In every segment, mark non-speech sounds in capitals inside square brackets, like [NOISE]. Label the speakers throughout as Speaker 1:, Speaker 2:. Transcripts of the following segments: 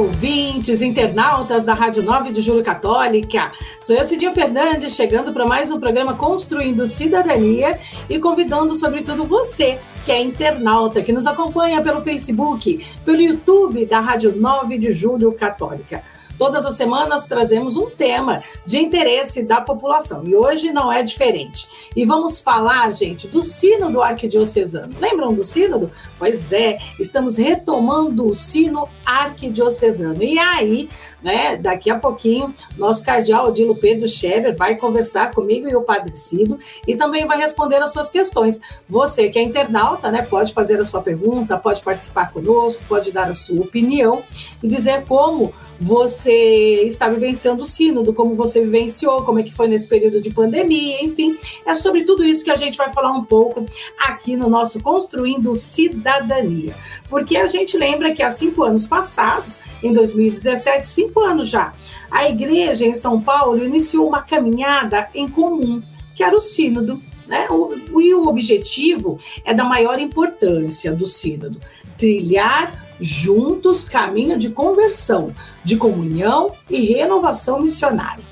Speaker 1: ouvintes, internautas da Rádio 9 de Julho Católica. Sou eu, Cidinho Fernandes, chegando para mais um programa Construindo Cidadania e convidando, sobretudo, você, que é internauta, que nos acompanha pelo Facebook, pelo YouTube da Rádio 9 de Julho Católica. Todas as semanas trazemos um tema de interesse da população e hoje não é diferente. E vamos falar, gente, do Sínodo Arquidiocesano. Lembram do Sínodo? Pois é, estamos retomando o Sino Arquidiocesano. E aí, né, daqui a pouquinho, nosso cardeal Odilo Pedro Scherer vai conversar comigo e o Padre Cido e também vai responder as suas questões. Você que é internauta, né, pode fazer a sua pergunta, pode participar conosco, pode dar a sua opinião e dizer como você está vivenciando o sínodo, como você vivenciou, como é que foi nesse período de pandemia, enfim, é sobre tudo isso que a gente vai falar um pouco aqui no nosso Construindo Cidadania. Porque a gente lembra que há cinco anos passados, em 2017, cinco anos já, a igreja em São Paulo iniciou uma caminhada em comum, que era o sínodo. Né? O, e o objetivo é da maior importância do sínodo, trilhar juntos caminho de conversão, de comunhão e renovação missionária.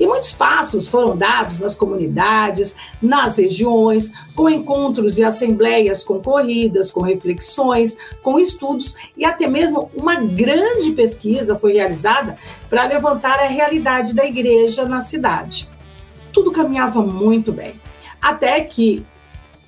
Speaker 1: E muitos passos foram dados nas comunidades, nas regiões, com encontros e assembleias concorridas, com reflexões, com estudos e até mesmo uma grande pesquisa foi realizada para levantar a realidade da igreja na cidade. Tudo caminhava muito bem. Até que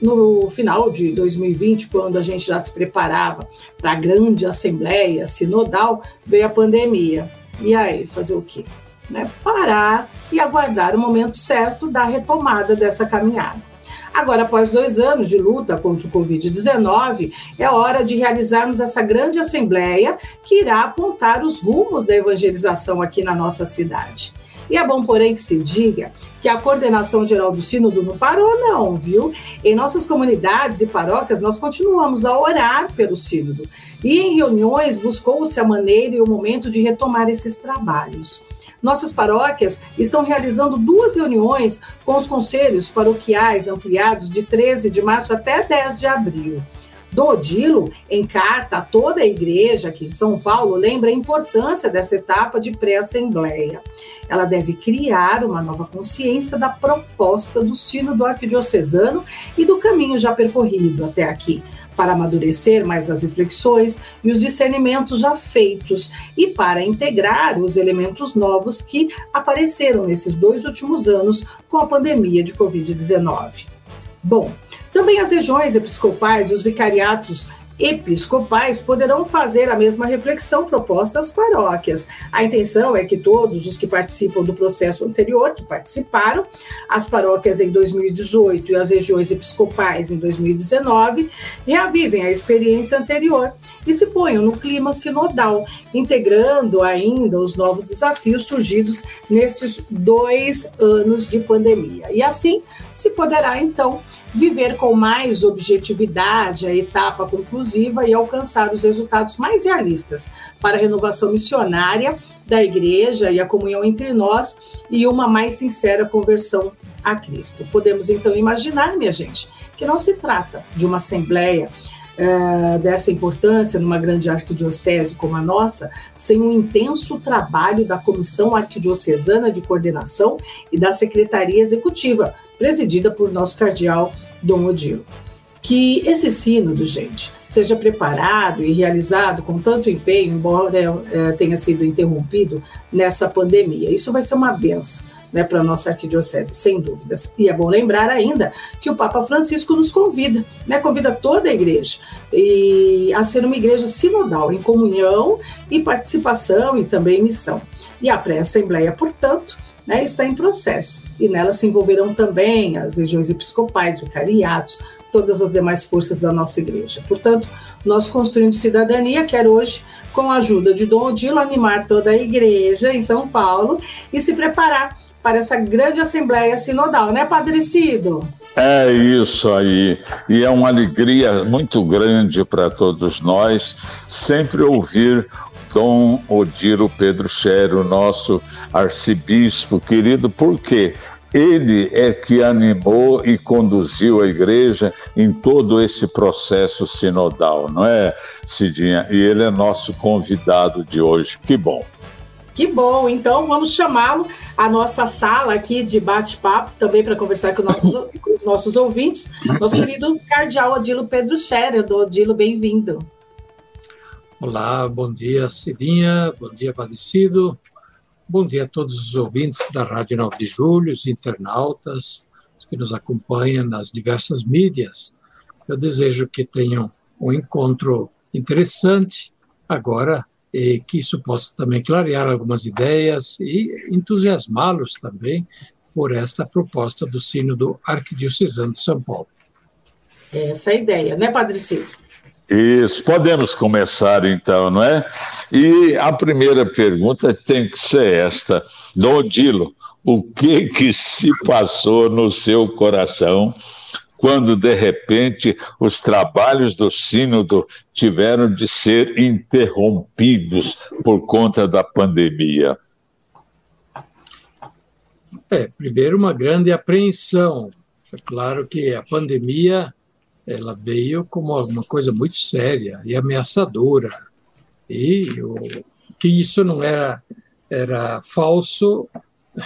Speaker 1: no final de 2020, quando a gente já se preparava para a grande assembleia sinodal, veio a pandemia. E aí, fazer o quê? Né? Parar e aguardar o momento certo da retomada dessa caminhada. Agora, após dois anos de luta contra o Covid-19, é hora de realizarmos essa grande assembleia que irá apontar os rumos da evangelização aqui na nossa cidade. E é bom, porém, que se diga que a coordenação geral do Sínodo não parou, não, viu? Em nossas comunidades e paróquias, nós continuamos a orar pelo Sínodo. E em reuniões buscou-se a maneira e o momento de retomar esses trabalhos. Nossas paróquias estão realizando duas reuniões com os conselhos paroquiais ampliados de 13 de março até 10 de abril. Dom Odilo, em carta a toda a igreja aqui em São Paulo, lembra a importância dessa etapa de pré-assembleia. Ela deve criar uma nova consciência da proposta do sino do arquidiocesano e do caminho já percorrido até aqui, para amadurecer mais as reflexões e os discernimentos já feitos e para integrar os elementos novos que apareceram nesses dois últimos anos com a pandemia de Covid-19. Bom, também as regiões episcopais e os vicariatos episcopais poderão fazer a mesma reflexão proposta às paróquias. A intenção é que todos os que participam do processo anterior, que participaram, as paróquias em 2018 e as regiões episcopais em 2019, reavivem a experiência anterior e se ponham no clima sinodal, integrando ainda os novos desafios surgidos nestes dois anos de pandemia. E assim se poderá, então, viver com mais objetividade a etapa conclusiva e alcançar os resultados mais realistas para a renovação missionária da igreja e a comunhão entre nós e uma mais sincera conversão a Cristo. Podemos então imaginar, minha gente, que não se trata de uma assembleia é, dessa importância numa grande arquidiocese como a nossa, sem um intenso trabalho da Comissão Arquidiocesana de Coordenação e da Secretaria Executiva, presidida por nosso cardeal Dom Odilo. Que esse sínodo, gente, seja preparado e realizado com tanto empenho, embora é, tenha sido interrompido nessa pandemia. Isso vai ser uma benção. Né, para a nossa arquidiocese, sem dúvidas. E é bom lembrar ainda que o Papa Francisco nos convida, né, convida toda a igreja e a ser uma igreja sinodal, em comunhão e participação e também missão. E a pré-assembleia, portanto, né, está em processo. E nela se envolverão também as regiões episcopais, vicariatos, todas as demais forças da nossa igreja. Portanto, nós construindo cidadania, quer hoje, com a ajuda de Dom Odilo, animar toda a igreja em São Paulo e se preparar para essa grande Assembleia Sinodal, né, Padre Cido?
Speaker 2: É isso aí. E é uma alegria muito grande para todos nós sempre ouvir Dom Odilo Pedro Chério, nosso arcebispo querido, porque ele é que animou e conduziu a igreja em todo esse processo sinodal, não é, Cidinha? E ele é nosso convidado de hoje. Que bom.
Speaker 1: Que bom, então vamos chamá-lo à nossa sala aqui de bate-papo, também para conversar com, nossos, [COUGHS] com, os nossos ouvintes. Nosso querido cardeal Odilo Pedro Scherer, do Odilo, bem-vindo.
Speaker 3: Olá, bom dia, Cidinha, bom dia, Padecido, bom dia a todos os ouvintes da Rádio 9 de Julho, os internautas que nos acompanham nas diversas mídias. Eu desejo que tenham um encontro interessante agora e que isso possa também clarear algumas ideias e entusiasmá-los também por esta proposta do Sínodo Arquidiocesano de São Paulo.
Speaker 1: Essa é a ideia, né, Padre Cid?
Speaker 2: Isso, podemos começar então, não é? E a primeira pergunta tem que ser esta. Dom Dilo, o que que se passou no seu coração quando de repente os trabalhos do sínodo tiveram de ser interrompidos por conta da pandemia?
Speaker 3: É, primeiro uma grande apreensão. É claro que a pandemia ela veio como uma coisa muito séria e ameaçadora. E o, que isso não era era falso,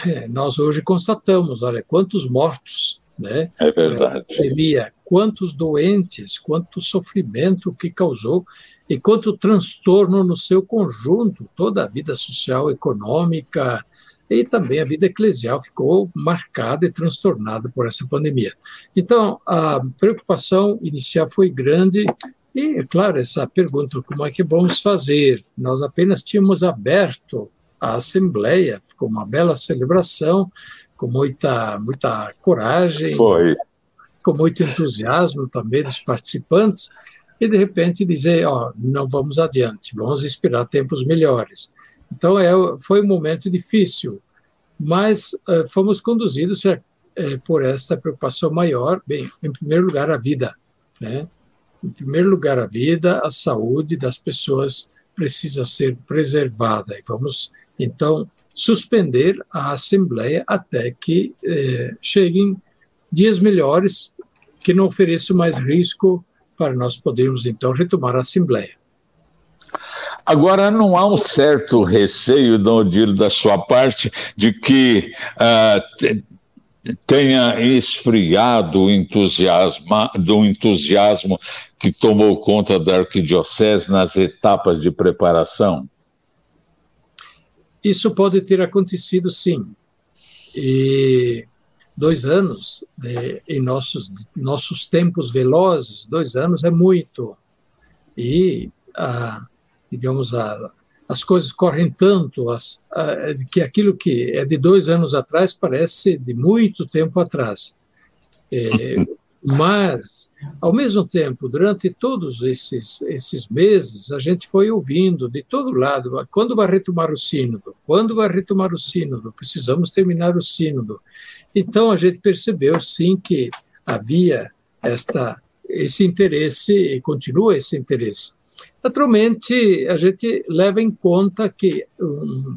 Speaker 3: é, nós hoje constatamos, olha, quantos mortos né?
Speaker 2: É verdade.
Speaker 3: Pandemia, quantos doentes, quanto sofrimento que causou e quanto transtorno no seu conjunto, toda a vida social, econômica e também a vida eclesial ficou marcada e transtornada por essa pandemia. Então, a preocupação inicial foi grande e, é claro, essa pergunta, como é que vamos fazer? Nós apenas tínhamos aberto a Assembleia, ficou uma bela celebração, com muita, muita coragem,
Speaker 2: Foi.
Speaker 3: com muito entusiasmo também dos participantes, e de repente dizer, ó, não vamos adiante, vamos esperar tempos melhores. Então é, foi um momento difícil, mas uh, fomos conduzidos uh, por esta preocupação maior, bem, em primeiro lugar a vida, né? Em primeiro lugar a vida, a saúde das pessoas precisa ser preservada e vamos então suspender a Assembleia até que cheguem dias melhores que não ofereçam mais risco para nós podermos então retomar a Assembleia.
Speaker 2: Agora, não há um certo receio, Dom Odilo, da sua parte, de que uh, tenha esfriado o entusiasmo, do entusiasmo que tomou conta da arquidiocese nas etapas de preparação?
Speaker 3: Isso pode ter acontecido, sim. E dois anos, né, em nossos, nossos tempos velozes, dois anos é muito. E, a, digamos, a, as coisas correm tanto as, a, que aquilo que é de dois anos atrás parece de muito tempo atrás. É, [LAUGHS] mas ao mesmo tempo, durante todos esses, esses meses, a gente foi ouvindo de todo lado: quando vai retomar o sínodo? Quando vai retomar o sínodo? Precisamos terminar o sínodo. Então, a gente percebeu, sim, que havia esta, esse interesse e continua esse interesse. Naturalmente, a gente leva em conta que um,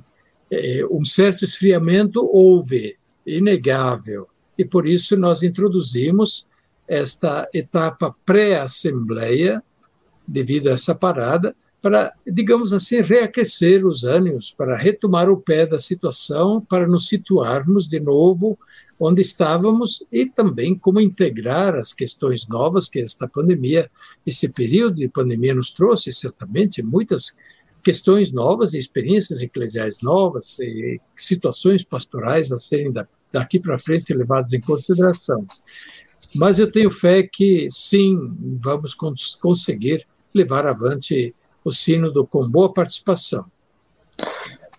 Speaker 3: é, um certo esfriamento houve, inegável, e por isso nós introduzimos esta etapa pré-assembleia, devido a essa parada, para, digamos assim, reaquecer os ânimos, para retomar o pé da situação, para nos situarmos de novo onde estávamos e também como integrar as questões novas que esta pandemia, esse período de pandemia nos trouxe, certamente, muitas questões novas, experiências eclesiais novas, situações pastorais a serem daqui para frente levadas em consideração. Mas eu tenho fé que sim, vamos cons conseguir levar avante o sínodo com boa participação.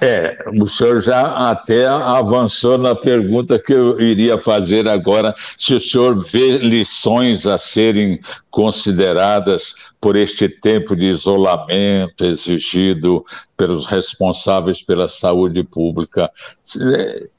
Speaker 2: É, o senhor já até avançou na pergunta que eu iria fazer agora, se o senhor vê lições a serem consideradas por este tempo de isolamento exigido pelos responsáveis pela saúde pública.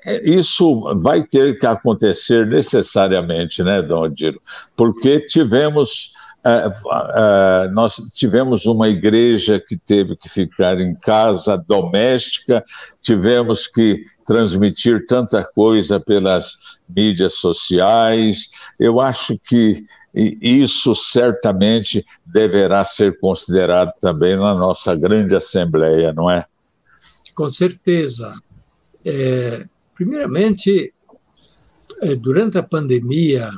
Speaker 2: É, isso vai ter que acontecer necessariamente, né, Dom Odiro? Porque tivemos Uh, uh, nós tivemos uma igreja que teve que ficar em casa doméstica, tivemos que transmitir tanta coisa pelas mídias sociais. Eu acho que isso certamente deverá ser considerado também na nossa grande Assembleia, não é?
Speaker 3: Com certeza. É, primeiramente, é, durante a pandemia,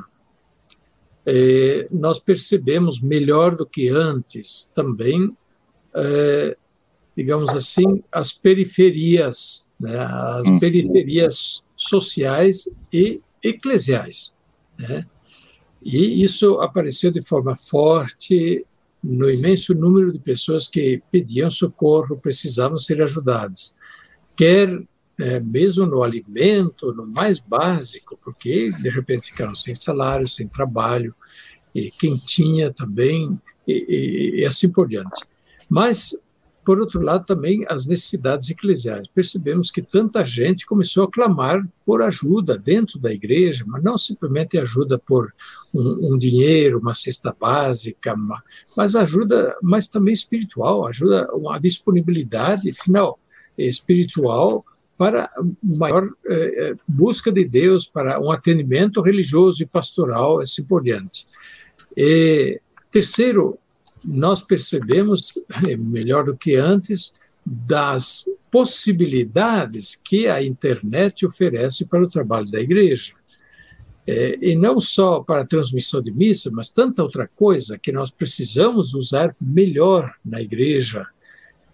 Speaker 3: é, nós percebemos melhor do que antes também, é, digamos assim, as periferias, né, as uhum. periferias sociais e eclesiais. Né? E isso apareceu de forma forte no imenso número de pessoas que pediam socorro, precisavam ser ajudadas. Quer é, mesmo no alimento, no mais básico, porque de repente ficaram sem salário, sem trabalho, e quem tinha também, e, e, e assim por diante. Mas, por outro lado, também as necessidades eclesiais. Percebemos que tanta gente começou a clamar por ajuda dentro da igreja, mas não simplesmente ajuda por um, um dinheiro, uma cesta básica, uma, mas ajuda, mas também espiritual, ajuda, uma disponibilidade final espiritual para maior eh, eh, busca de Deus, para um atendimento religioso e pastoral, assim por diante. E, terceiro, nós percebemos, [LAUGHS] eh, melhor do que antes, das possibilidades que a internet oferece para o trabalho da igreja. É, e não só para a transmissão de missa, mas tanta outra coisa que nós precisamos usar melhor na igreja,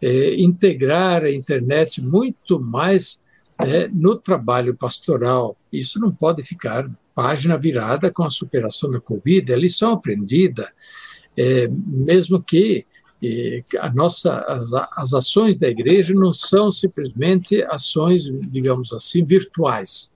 Speaker 3: é, integrar a internet muito mais é, no trabalho pastoral. Isso não pode ficar página virada com a superação da Covid, é lição aprendida, é, mesmo que é, a nossa, as, as ações da igreja não são simplesmente ações, digamos assim, virtuais.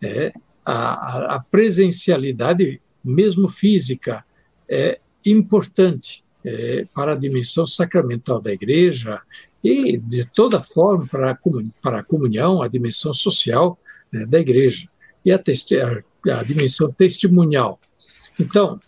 Speaker 3: É, a, a presencialidade, mesmo física, é importante é, para a dimensão sacramental da igreja e, de toda forma, para a, para a comunhão, a dimensão social né, da igreja e a, a, a, dimensão testemunhal. Então,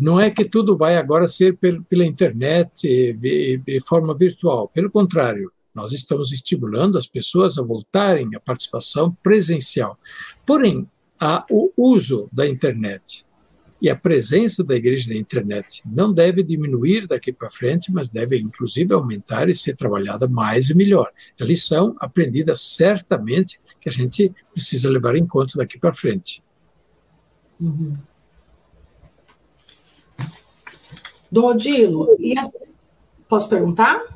Speaker 3: não é que tudo vai agora ser pela internet de forma virtual. Pelo contrário, nós estamos estimulando as pessoas a voltarem à participação presencial. Porém, a, o uso da internet e a presença da igreja na internet não deve diminuir daqui para frente, mas deve inclusive aumentar e ser trabalhada mais e melhor. A lição aprendida certamente que a gente precisa levar em conta daqui para frente.
Speaker 1: Uhum. Odilo, a... posso perguntar?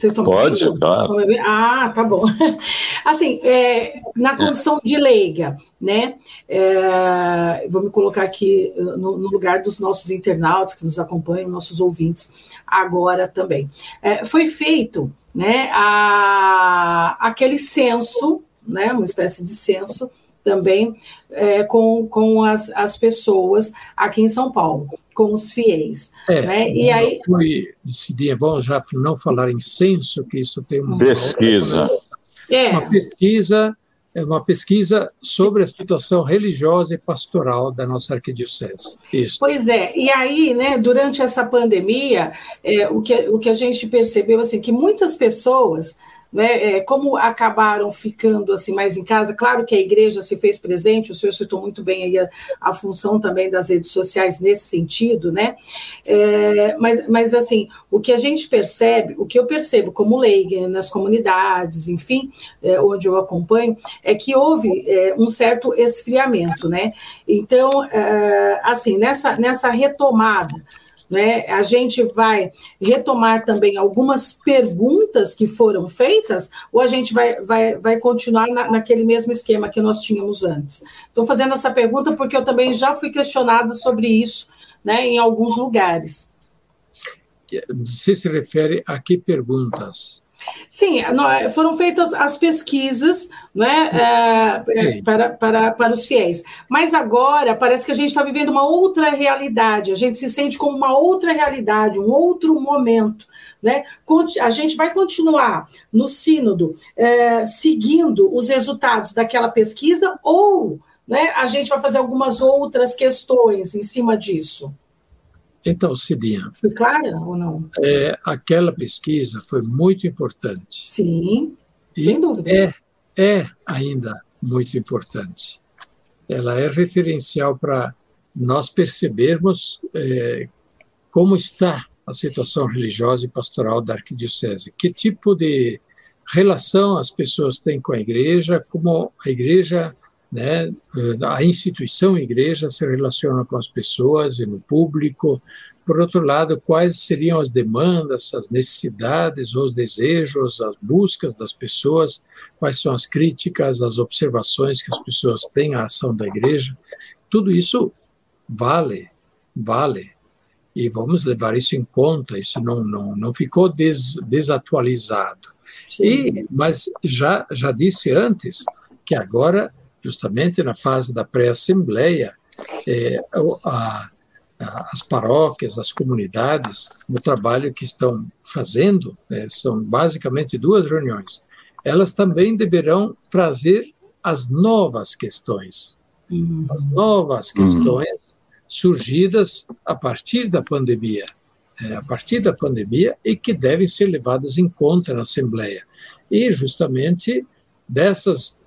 Speaker 2: Vocês estão Pode, claro.
Speaker 1: Ah, tá bom. [LAUGHS] Assim, é, na condição de leiga, né? É, vou me colocar aqui no, no, lugar dos nossos internautas que nos acompanham, nossos ouvintes, agora também. É, foi feito né, a, aquele censo, né, uma espécie de censo também é, com, com as, as pessoas aqui em São Paulo, com os fiéis. É, né? E aí
Speaker 3: fui decidir, vamos já não falar em censo, que isso tem uma
Speaker 2: pesquisa,
Speaker 3: é. uma pesquisa, é uma pesquisa sobre a situação religiosa e pastoral da nossa arquidiocese.
Speaker 1: Isso. Pois é, e aí, né, durante essa pandemia, é, o, que, o que a gente percebeu assim que muitas pessoas né, é, como acabaram ficando assim mais em casa, claro que a igreja se fez presente, o senhor citou muito bem aí a, a função também das redes sociais nesse sentido, né? É, mas, mas assim, o que a gente percebe, o que eu percebo como leiga nas comunidades, enfim, é, onde eu acompanho, é que houve é, um certo esfriamento, né? Então, é, assim, nessa, nessa retomada né? A gente vai retomar também algumas perguntas que foram feitas, ou a gente vai, vai, vai continuar na, naquele mesmo esquema que nós tínhamos antes? Estou fazendo essa pergunta porque eu também já fui questionado sobre isso né, em alguns lugares.
Speaker 3: Você se refere a que perguntas?
Speaker 1: Sim, foram feitas as pesquisas né, é, para, para, para os fiéis. Mas agora parece que a gente está vivendo uma outra realidade, a gente se sente como uma outra realidade, um outro momento. Né? A gente vai continuar no Sínodo é, seguindo os resultados daquela pesquisa ou né, a gente vai fazer algumas outras questões em cima disso?
Speaker 3: Então, Cidinha.
Speaker 1: Foi clara ou não?
Speaker 3: É, aquela pesquisa foi muito importante.
Speaker 1: Sim, sem dúvida.
Speaker 3: É, é ainda muito importante. Ela é referencial para nós percebermos é, como está a situação religiosa e pastoral da arquidiocese, que tipo de relação as pessoas têm com a igreja, como a igreja né? A instituição igreja se relaciona com as pessoas e no público. Por outro lado, quais seriam as demandas, as necessidades, os desejos, as buscas das pessoas, quais são as críticas, as observações que as pessoas têm à ação da igreja. Tudo isso vale, vale. E vamos levar isso em conta, isso não, não, não ficou des, desatualizado. E, mas já, já disse antes que agora justamente na fase da pré-assembleia, é, a, a, as paróquias, as comunidades, no trabalho que estão fazendo, é, são basicamente duas reuniões, elas também deverão trazer as novas questões, uhum. as novas uhum. questões uhum. surgidas a partir da pandemia, é, a partir da pandemia e que devem ser levadas em conta na Assembleia. E justamente dessas de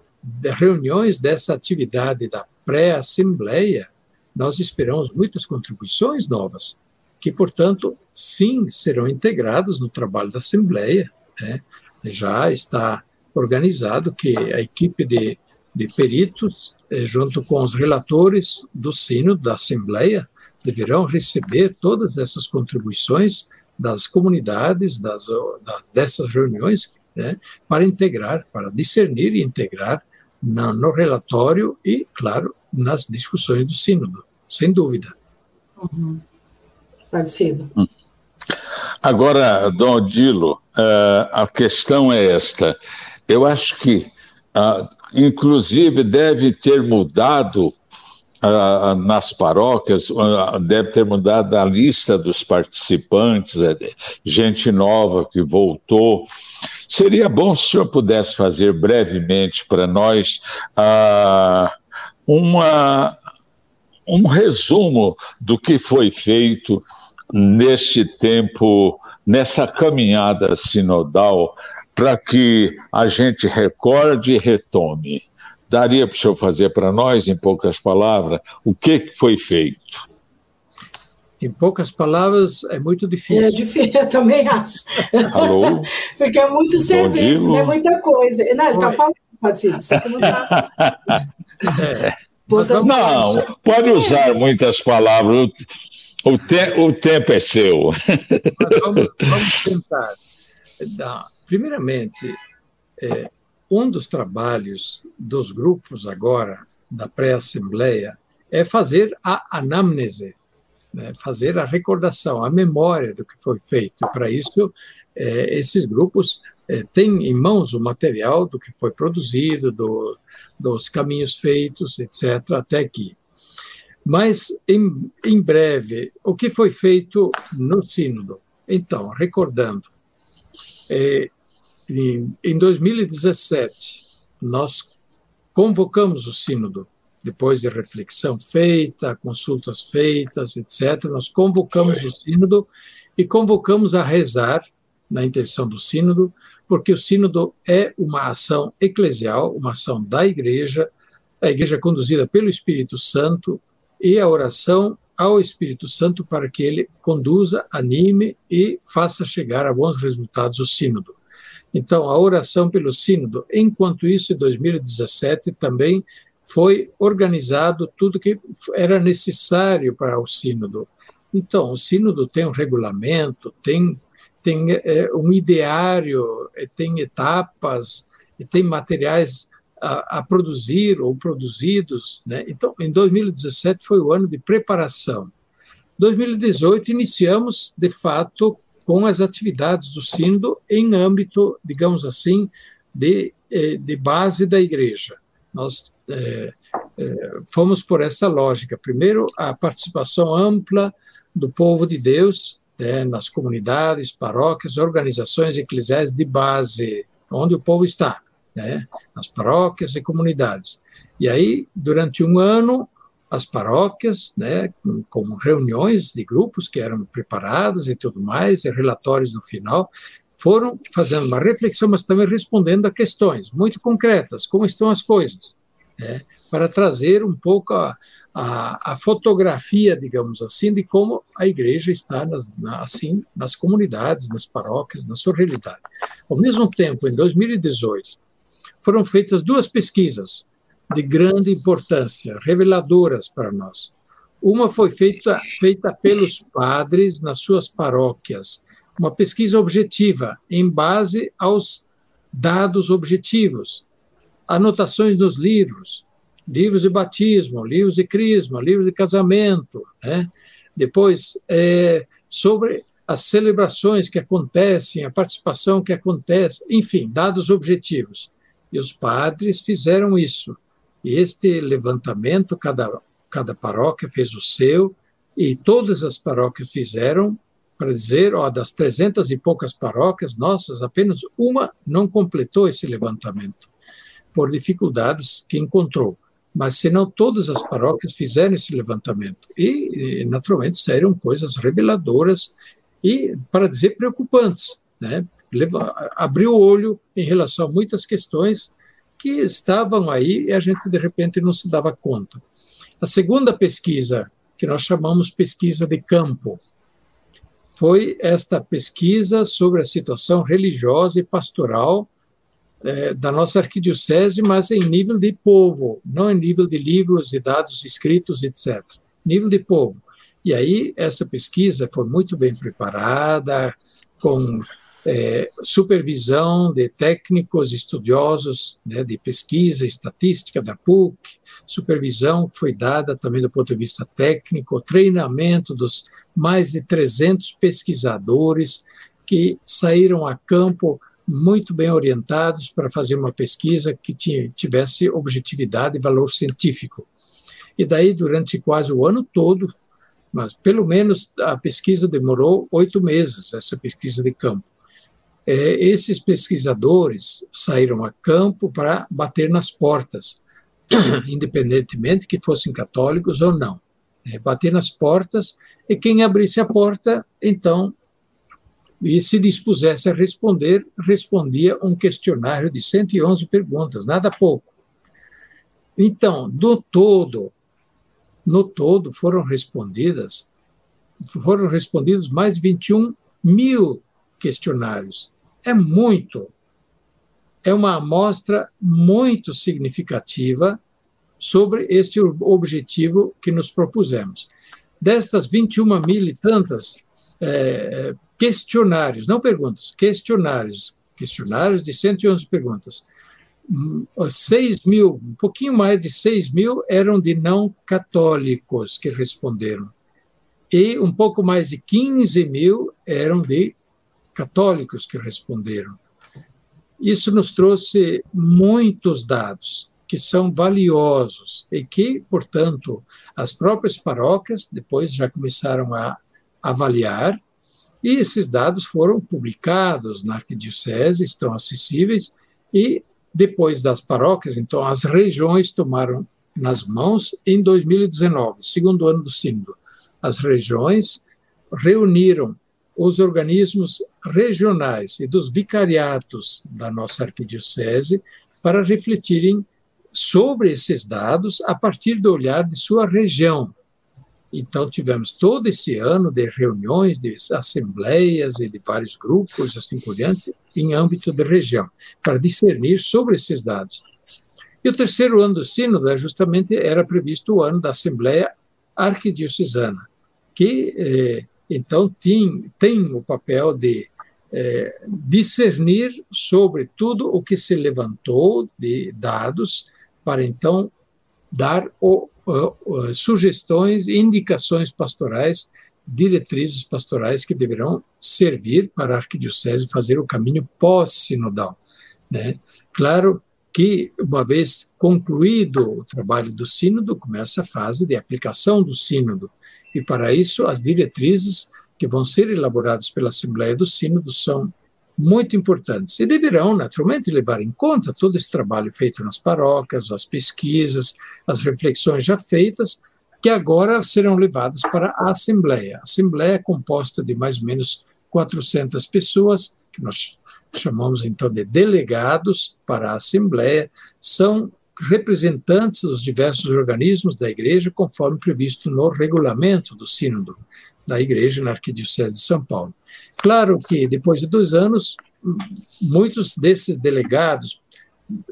Speaker 3: reuniões dessa atividade da pré-assembleia, nós esperamos muitas contribuições novas, que, portanto, sim, serão integradas no trabalho da Assembleia. Né? Já está organizado que a equipe de, de peritos, eh, junto com os relatores do sino da Assembleia, deverão receber todas essas contribuições das comunidades, das, dessas reuniões, né, para integrar, para discernir e integrar na, no relatório e, claro, nas discussões do Sínodo, sem dúvida.
Speaker 1: Uhum. Parecido.
Speaker 2: Hum. Agora, Dom Odilo, uh, a questão é esta. Eu acho que, uh, inclusive, deve ter mudado nas paróquias, deve ter mudado a lista dos participantes, é, gente nova que voltou. Seria bom se o senhor pudesse fazer brevemente para nós uma, um resumo do que foi feito neste tempo, nessa caminhada sinodal, para que a gente recorde e retome. Daria para o senhor fazer para nós, em poucas palavras, o que foi feito?
Speaker 3: Em poucas palavras, é muito difícil.
Speaker 1: É difícil, [LAUGHS] eu também acho.
Speaker 2: Alô?
Speaker 1: Porque é muito serviço, é muita coisa. Não, ele está falando, Patrícia, não está. [LAUGHS]
Speaker 2: É. Não, pode usar muitas palavras. O, te, o tempo é seu.
Speaker 3: Vamos, vamos, tentar. Primeiramente, é, um dos trabalhos dos grupos agora, da pré-assembleia, é fazer a anamnese né, fazer a recordação, a memória do que foi feito. Para isso, é, esses grupos é, têm em mãos o material do que foi produzido, do, dos caminhos feitos, etc., até aqui. Mas, em, em breve, o que foi feito no Sínodo? Então, recordando, é, em, em 2017, nós convocamos o Sínodo depois de reflexão feita, consultas feitas, etc., nós convocamos o Sínodo e convocamos a rezar na intenção do Sínodo, porque o Sínodo é uma ação eclesial, uma ação da Igreja, a Igreja é conduzida pelo Espírito Santo e a oração ao Espírito Santo para que ele conduza, anime e faça chegar a bons resultados o Sínodo. Então, a oração pelo Sínodo, enquanto isso, em 2017 também foi organizado tudo que era necessário para o sínodo. Então, o sínodo tem um regulamento, tem, tem é, um ideário, é, tem etapas, tem materiais a, a, produzir ou produzidos. Né? Então, em 2017 foi o ano de preparação. 2018 iniciamos, de fato, com as atividades do sínodo em âmbito, digamos assim, de, eh, de base da igreja. Nós é, é, fomos por essa lógica. Primeiro, a participação ampla do povo de Deus né, nas comunidades, paróquias, organizações eclesiais de base, onde o povo está, né, nas paróquias e comunidades. E aí, durante um ano, as paróquias, né, com, reuniões de grupos que eram preparadas e tudo mais, e relatórios no final, foram fazendo uma reflexão, mas também respondendo a questões muito concretas, como estão as coisas, né, para trazer um pouco a, a, a, fotografia, digamos assim, de como a igreja está nas, na, assim nas comunidades, nas paróquias, na sua realidade. Ao mesmo tempo, em 2018, foram feitas duas pesquisas de grande importância, reveladoras para nós. Uma foi feita, feita pelos padres nas suas paróquias, uma pesquisa objetiva, em base aos dados objetivos, anotações nos livros, livros de batismo, livros de crisma, livros de casamento, né? depois é, sobre as celebrações que acontecem, a participação que acontece, enfim, dados objetivos. E os padres fizeram isso. E este levantamento, cada, cada paróquia fez o seu, e todas as paróquias fizeram, para dizer, ó, das trezentas e poucas paróquias nossas, apenas uma não completou esse levantamento, por dificuldades que encontrou. Mas senão todas as paróquias fizeram esse levantamento. E naturalmente, saíram coisas reveladoras e, para dizer, preocupantes. Né? Leva, abriu o olho em relação a muitas questões que estavam aí e a gente de repente não se dava conta. A segunda pesquisa, que nós chamamos pesquisa de campo, foi esta pesquisa sobre a situação religiosa e pastoral é, da nossa arquidiocese, mas em nível de povo, não em nível de livros e dados escritos, etc. Nível de povo. E aí, essa pesquisa foi muito bem preparada, com é, supervisão de técnicos estudiosos né, de pesquisa estatística da PUC, supervisão que foi dada também do ponto de vista técnico, treinamento dos mais de 300 pesquisadores que saíram a campo muito bem orientados para fazer uma pesquisa que tivesse objetividade e valor científico. E daí, durante quase o ano todo, mas pelo menos a pesquisa demorou oito meses, essa pesquisa de campo é, esses pesquisadores saíram a campo para bater nas portas, [CLEARS THROAT] independentemente que fossem católicos ou não. É, bater nas portas e quem abrisse a porta, então, e se dispusesse a responder, respondia um questionário de 111 perguntas, nada pouco. Então, do todo, no todo foram respondidas, foram respondidos mais de 21 mil questionários é muito. É uma amostra muito significativa sobre este objetivo que nos propusemos. Destas 21 mil e tantas é, questionários, não perguntas, questionários, questionários de 111 perguntas, 6 mil, um pouquinho mais de 6 mil eram de não católicos que responderam. E um pouco mais de 15 mil eram de católicos que responderam. Isso nos trouxe muitos dados que são valiosos e que, portanto, as próprias paróquias depois já começaram a avaliar e esses dados foram publicados na arquidiocese, estão acessíveis e depois das paróquias, então as regiões tomaram nas mãos em 2019, segundo ano do sínodo. As regiões reuniram os organismos regionais e dos vicariatos da nossa arquidiocese para refletirem sobre esses dados a partir do olhar de sua região. Então, tivemos todo esse ano de reuniões, de assembleias e de vários grupos, assim por diante, em âmbito da região, para discernir sobre esses dados. E o terceiro ano do Sínodo, é justamente, era previsto o ano da Assembleia Arquidiocesana, que eh, então, tem, tem o papel de é, discernir sobre tudo o que se levantou de dados, para então dar o, o, o, sugestões, indicações pastorais diretrizes pastorais que deverão servir para a arquidiocese fazer o caminho pós-sinodal. Né? Claro que, uma vez concluído o trabalho do sínodo, começa a fase de aplicação do sínodo. E, para isso, as diretrizes que vão ser elaboradas pela Assembleia do Sínodo são muito importantes e deverão, naturalmente, levar em conta todo esse trabalho feito nas paróquias, as pesquisas, as reflexões já feitas, que agora serão levadas para a Assembleia. A Assembleia é composta de mais ou menos 400 pessoas, que nós chamamos então de delegados para a Assembleia, são representantes dos diversos organismos da Igreja, conforme previsto no regulamento do Sínodo da Igreja na Arquidiocese de São Paulo. Claro que depois de dois anos, muitos desses delegados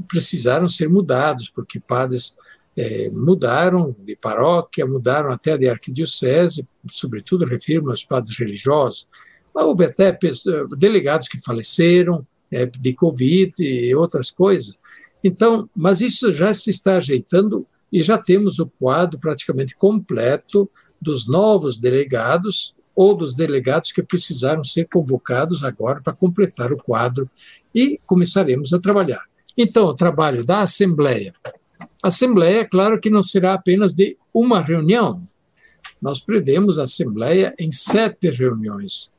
Speaker 3: precisaram ser mudados, porque padres é, mudaram de paróquia, mudaram até de arquidiocese, sobretudo refiro aos padres religiosos. Houve até delegados que faleceram é, de Covid e outras coisas. Então, mas isso já se está ajeitando e já temos o quadro praticamente completo dos novos delegados ou dos delegados que precisaram ser convocados agora para completar o quadro e começaremos a trabalhar. Então, o trabalho da Assembleia a Assembleia, é claro que não será apenas de uma reunião. Nós prevemos a Assembleia em sete reuniões,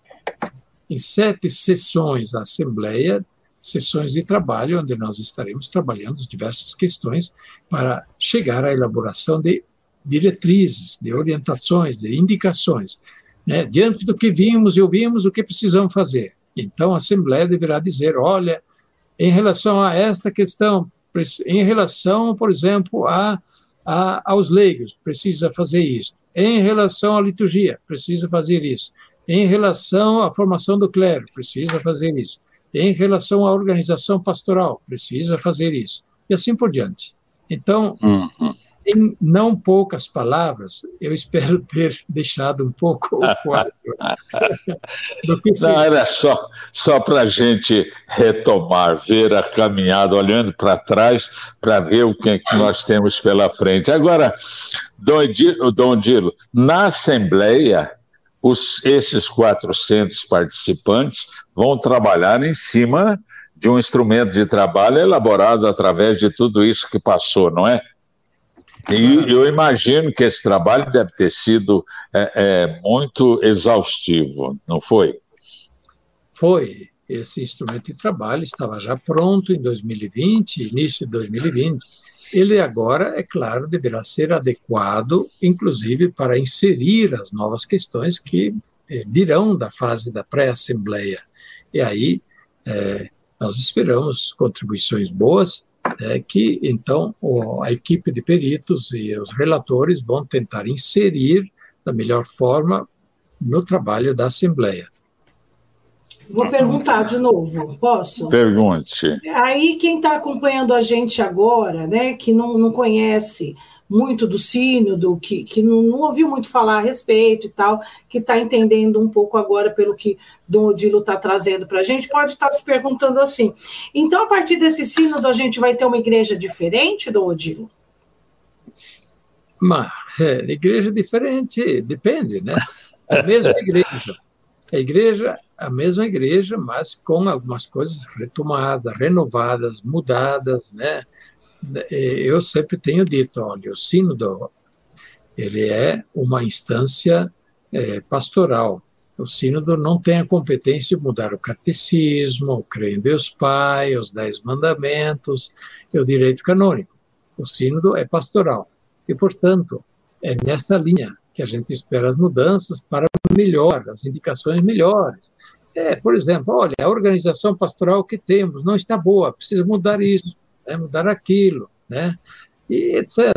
Speaker 3: em sete sessões. A Assembleia, sessões de trabalho, onde nós estaremos trabalhando diversas questões para chegar à elaboração de diretrizes, de orientações, de indicações. Né? Diante do que vimos e ouvimos, o que precisamos fazer? Então, a Assembleia deverá dizer: olha, em relação a esta questão, em relação, por exemplo, a, a, aos leigos, precisa fazer isso. Em relação à liturgia, precisa fazer isso. Em relação à formação do clero, precisa fazer isso. Em relação à organização pastoral, precisa fazer isso. E assim por diante. Então, uhum em não poucas palavras, eu espero [LAUGHS] ter deixado um pouco o quadro [LAUGHS]
Speaker 2: do que Não, era só, só para a gente retomar, ver a caminhada, olhando para trás, para ver o que, é que, nós temos pela frente. Agora, Dom Dilo, na Assembleia, os, esses 400 participantes vão trabalhar em cima de um instrumento de trabalho elaborado através de tudo isso que passou, não é? E eu imagino que esse trabalho deve ter sido é, é, muito exaustivo, não foi?
Speaker 3: Foi. Esse instrumento de trabalho estava já pronto em 2020, início de 2020. Ele agora, é claro, deverá ser adequado, inclusive para inserir as novas questões que eh, virão da fase da pré-assembleia. E aí eh, nós esperamos contribuições boas é, que então a equipe de peritos e os relatores vão tentar inserir da melhor forma no trabalho da Assembleia.
Speaker 1: Vou perguntar de novo, posso?
Speaker 2: Pergunte.
Speaker 1: Aí quem está acompanhando a gente agora, né, que não, não conhece muito do sínodo, que, que não, não ouviu muito falar a respeito e tal, que está entendendo um pouco agora pelo que Dom Odilo está trazendo para a gente, pode estar tá se perguntando assim: então, a partir desse sínodo, a gente vai ter uma igreja diferente, Dom Odilo?
Speaker 3: Mas, é, igreja diferente, depende, né? A mesma igreja. A igreja, a mesma igreja, mas com algumas coisas retomadas, renovadas, mudadas, né? Eu sempre tenho dito, olha, o sínodo ele é uma instância é, pastoral. O sínodo não tem a competência de mudar o catecismo, o creio em Deus Pai, os dez mandamentos e o direito canônico. O sínodo é pastoral. E, portanto, é nessa linha que a gente espera as mudanças para melhor, as indicações melhores. É, por exemplo, olha, a organização pastoral que temos não está boa, precisa mudar isso né, mudar aquilo, né, e etc.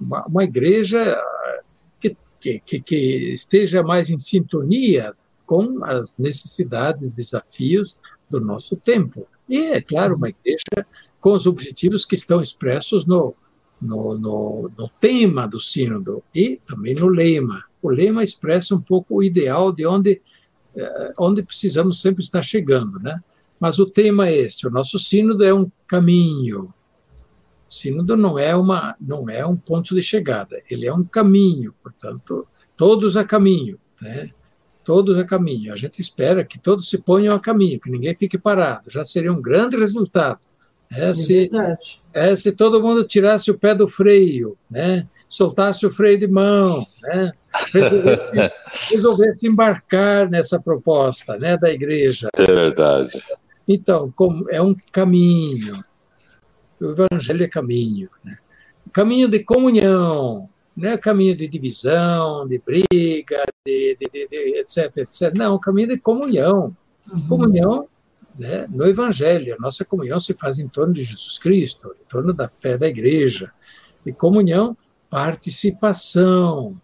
Speaker 3: Uma, uma igreja que, que, que esteja mais em sintonia com as necessidades desafios do nosso tempo. E, é claro, uma igreja com os objetivos que estão expressos no, no, no, no, tema do sínodo e também no lema. O lema expressa um pouco o ideal de onde, eh, onde precisamos sempre estar chegando, né? Mas o tema é este: o nosso sínodo é um caminho. O sínodo não é, uma, não é um ponto de chegada, ele é um caminho, portanto, todos a caminho. Né? todos a caminho. A gente espera que todos se ponham a caminho, que ninguém fique parado. Já seria um grande resultado. É, se, é, se todo mundo tirasse o pé do freio, né? Soltasse o freio de mão, né? resolvesse, [LAUGHS] resolvesse embarcar nessa proposta né, da igreja.
Speaker 2: É verdade.
Speaker 3: Então, como é um caminho, o evangelho é caminho, né? caminho de comunhão, não é caminho de divisão, de briga, de, de, de, de etc, etc. Não, caminho de comunhão. Uhum. Comunhão né, no Evangelho. A nossa comunhão se faz em torno de Jesus Cristo, em torno da fé da igreja. E comunhão, participação.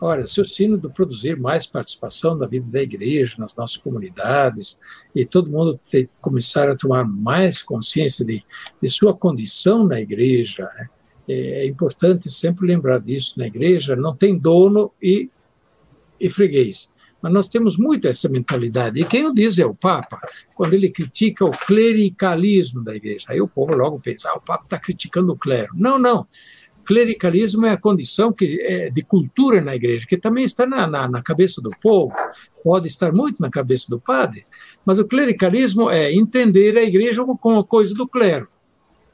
Speaker 3: Ora, se o sínodo produzir mais participação na vida da igreja, nas nossas comunidades, e todo mundo ter, começar a tomar mais consciência de, de sua condição na igreja, né, é importante sempre lembrar disso na igreja, não tem dono e, e freguês. Mas nós temos muito essa mentalidade. E quem o diz é o Papa, quando ele critica o clericalismo da igreja. Aí o povo logo pensa, ah, o Papa está criticando o clero. Não, não. Clericalismo é a condição que, é, de cultura na igreja, que também está na, na, na cabeça do povo, pode estar muito na cabeça do padre, mas o clericalismo é entender a igreja como uma coisa do clero.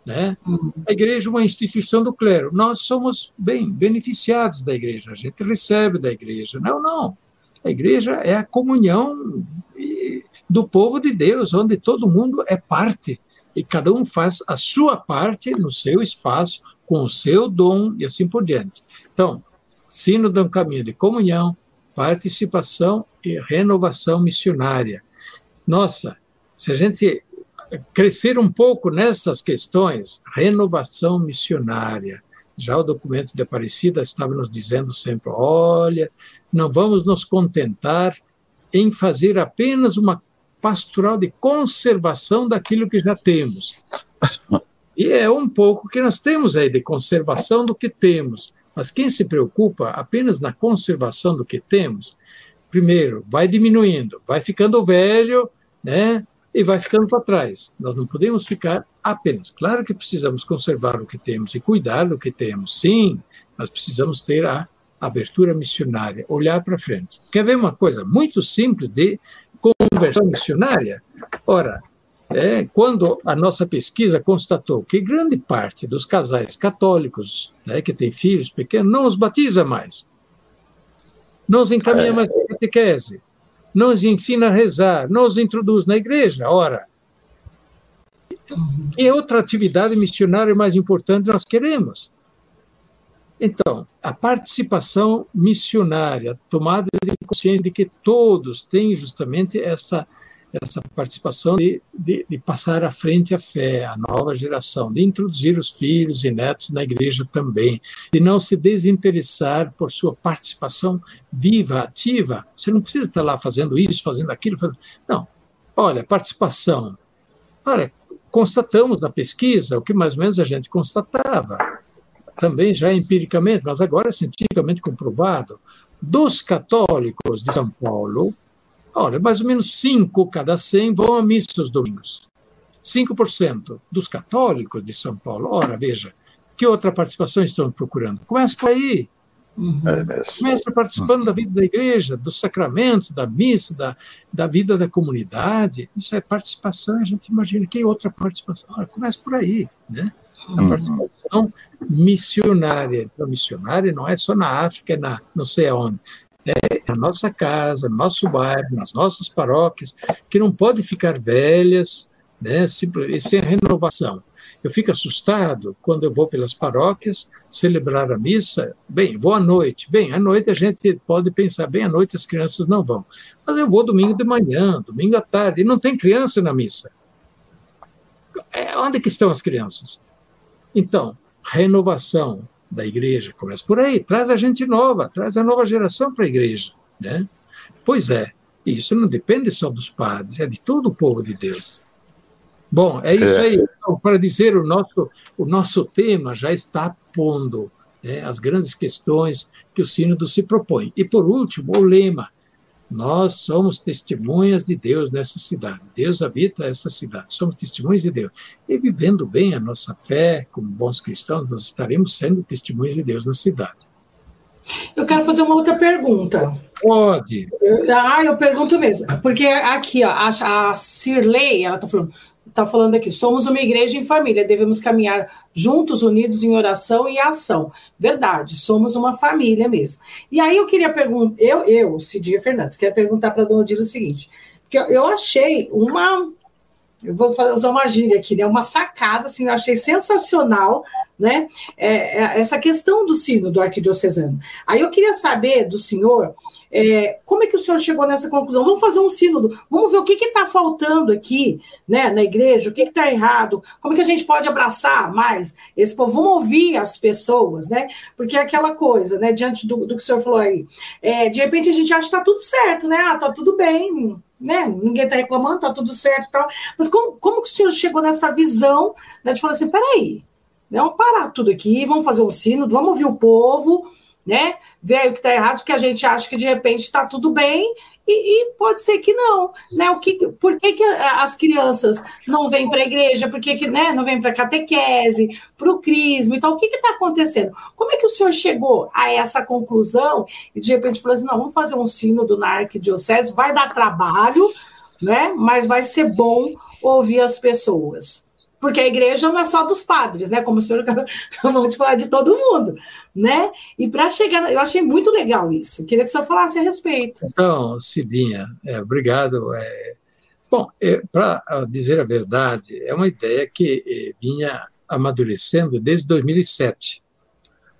Speaker 3: Né? A igreja é uma instituição do clero. Nós somos, bem, beneficiados da igreja, a gente recebe da igreja. Não, não. A igreja é a comunhão do povo de Deus, onde todo mundo é parte. E cada um faz a sua parte no seu espaço, com o seu dom e assim por diante. Então, sino de um caminho de comunhão, participação e renovação missionária. Nossa, se a gente crescer um pouco nessas questões, renovação missionária. Já o documento de Aparecida estava nos dizendo sempre: olha, não vamos nos contentar em fazer apenas uma pastoral de conservação daquilo que já temos. [LAUGHS] E é um pouco que nós temos aí de conservação do que temos. Mas quem se preocupa apenas na conservação do que temos, primeiro, vai diminuindo, vai ficando velho, né? e vai ficando para trás. Nós não podemos ficar apenas. Claro que precisamos conservar o que temos e cuidar do que temos, sim, mas precisamos ter a abertura missionária, olhar para frente. Quer ver uma coisa muito simples de conversão missionária? Ora, é, quando a nossa pesquisa constatou que grande parte dos casais católicos né, que têm filhos pequenos não os batiza mais, não os encaminha é. mais para a catequese, não os ensina a rezar, não os introduz na igreja. Ora, que outra atividade missionária mais importante nós queremos? Então, a participação missionária, tomada de consciência de que todos têm justamente essa essa participação de, de, de, passar à frente a fé, a nova geração, de introduzir os filhos e netos na igreja também, de não se desinteressar por sua participação viva, ativa. Você não precisa estar lá fazendo isso, fazendo aquilo. Fazendo... Não. Olha, participação. Olha, constatamos na pesquisa o que mais ou menos a gente constatava, também já empiricamente, mas agora é cientificamente comprovado. Dos católicos de São Paulo, Olha, mais ou menos 5 cada 100 vão à missa os domingos. 5% dos católicos de São Paulo. Ora, veja, que outra participação estão procurando? Começa por aí. Uhum. É Começa participando da vida da igreja, dos sacramentos, da missa, da, da vida da comunidade. Isso é participação, a gente imagina que outra participação. Ora, começa por aí, né? A uhum. participação missionária. Então, missionária não é só na África, é na não sei aonde é, na nossa casa, no nosso bairro, nas nossas paróquias, que não podem ficar velhas, né, sem renovação. Eu fico assustado quando eu vou pelas paróquias celebrar a missa. Bem, vou à noite. Bem, à noite a gente pode pensar, bem, à noite as crianças não vão. Mas eu vou domingo de manhã, domingo à tarde, e não tem criança na missa. É, onde que estão as crianças? Então, renovação, da igreja. Começa por aí, traz a gente nova, traz a nova geração para a igreja. Né? Pois é, isso não depende só dos padres, é de todo o povo de Deus. Bom, é isso é. aí. Então, para dizer, o nosso, o nosso tema já está pondo né, as grandes questões que o Sínodo se propõe. E, por último, o lema, nós somos testemunhas de Deus nessa cidade. Deus habita essa cidade. Somos testemunhas de Deus. E vivendo bem a nossa fé, como bons cristãos, nós estaremos sendo testemunhas de Deus na cidade.
Speaker 1: Eu quero fazer uma outra pergunta.
Speaker 3: Pode.
Speaker 1: Ah, eu pergunto mesmo. Porque aqui, ó, a, a Cirlei, ela está falando, tá falando aqui, somos uma igreja em família, devemos caminhar juntos, unidos em oração e ação. Verdade, somos uma família mesmo. E aí eu queria perguntar, eu, eu, Cidinha Fernandes, quero perguntar para a Dona Odila o seguinte, porque eu achei uma, eu vou usar uma gíria aqui, né? Uma sacada, assim, eu achei sensacional né? É, é, essa questão do sino do arquidiocesano. Aí eu queria saber do senhor é, como é que o senhor chegou nessa conclusão? Vamos fazer um sínodo, vamos ver o que está faltando aqui né, na igreja, o que está errado, como é que a gente pode abraçar mais esse povo, vamos ouvir as pessoas, né? Porque é aquela coisa, né, diante do, do que o senhor falou aí, é, de repente a gente acha que está tudo certo, né? Ah, tá tudo bem, né? Ninguém está reclamando, tá tudo certo e tal. Mas como, como que o senhor chegou nessa visão né, de falar assim, peraí, vamos parar tudo aqui, vamos fazer um sino, vamos ouvir o povo, né? Ver o que está errado, que a gente acha que de repente está tudo bem e, e, pode ser que não, né? O que, por que, que as crianças não vêm para a igreja? Por que, que né, não vêm para a catequese, para o crisma? Então, o que está acontecendo? Como é que o senhor chegou a essa conclusão e de repente falou assim: não, vamos fazer um sínodo na arquidiocese, vai dar trabalho, né? Mas vai ser bom ouvir as pessoas porque a igreja não é só dos padres, né? Como o senhor acabou [LAUGHS] de falar de todo mundo, né? E para chegar, eu achei muito legal isso. Queria que senhor falasse a respeito.
Speaker 3: Então, Cidinha, é, obrigado. É, bom, é, para dizer a verdade, é uma ideia que é, vinha amadurecendo desde 2007.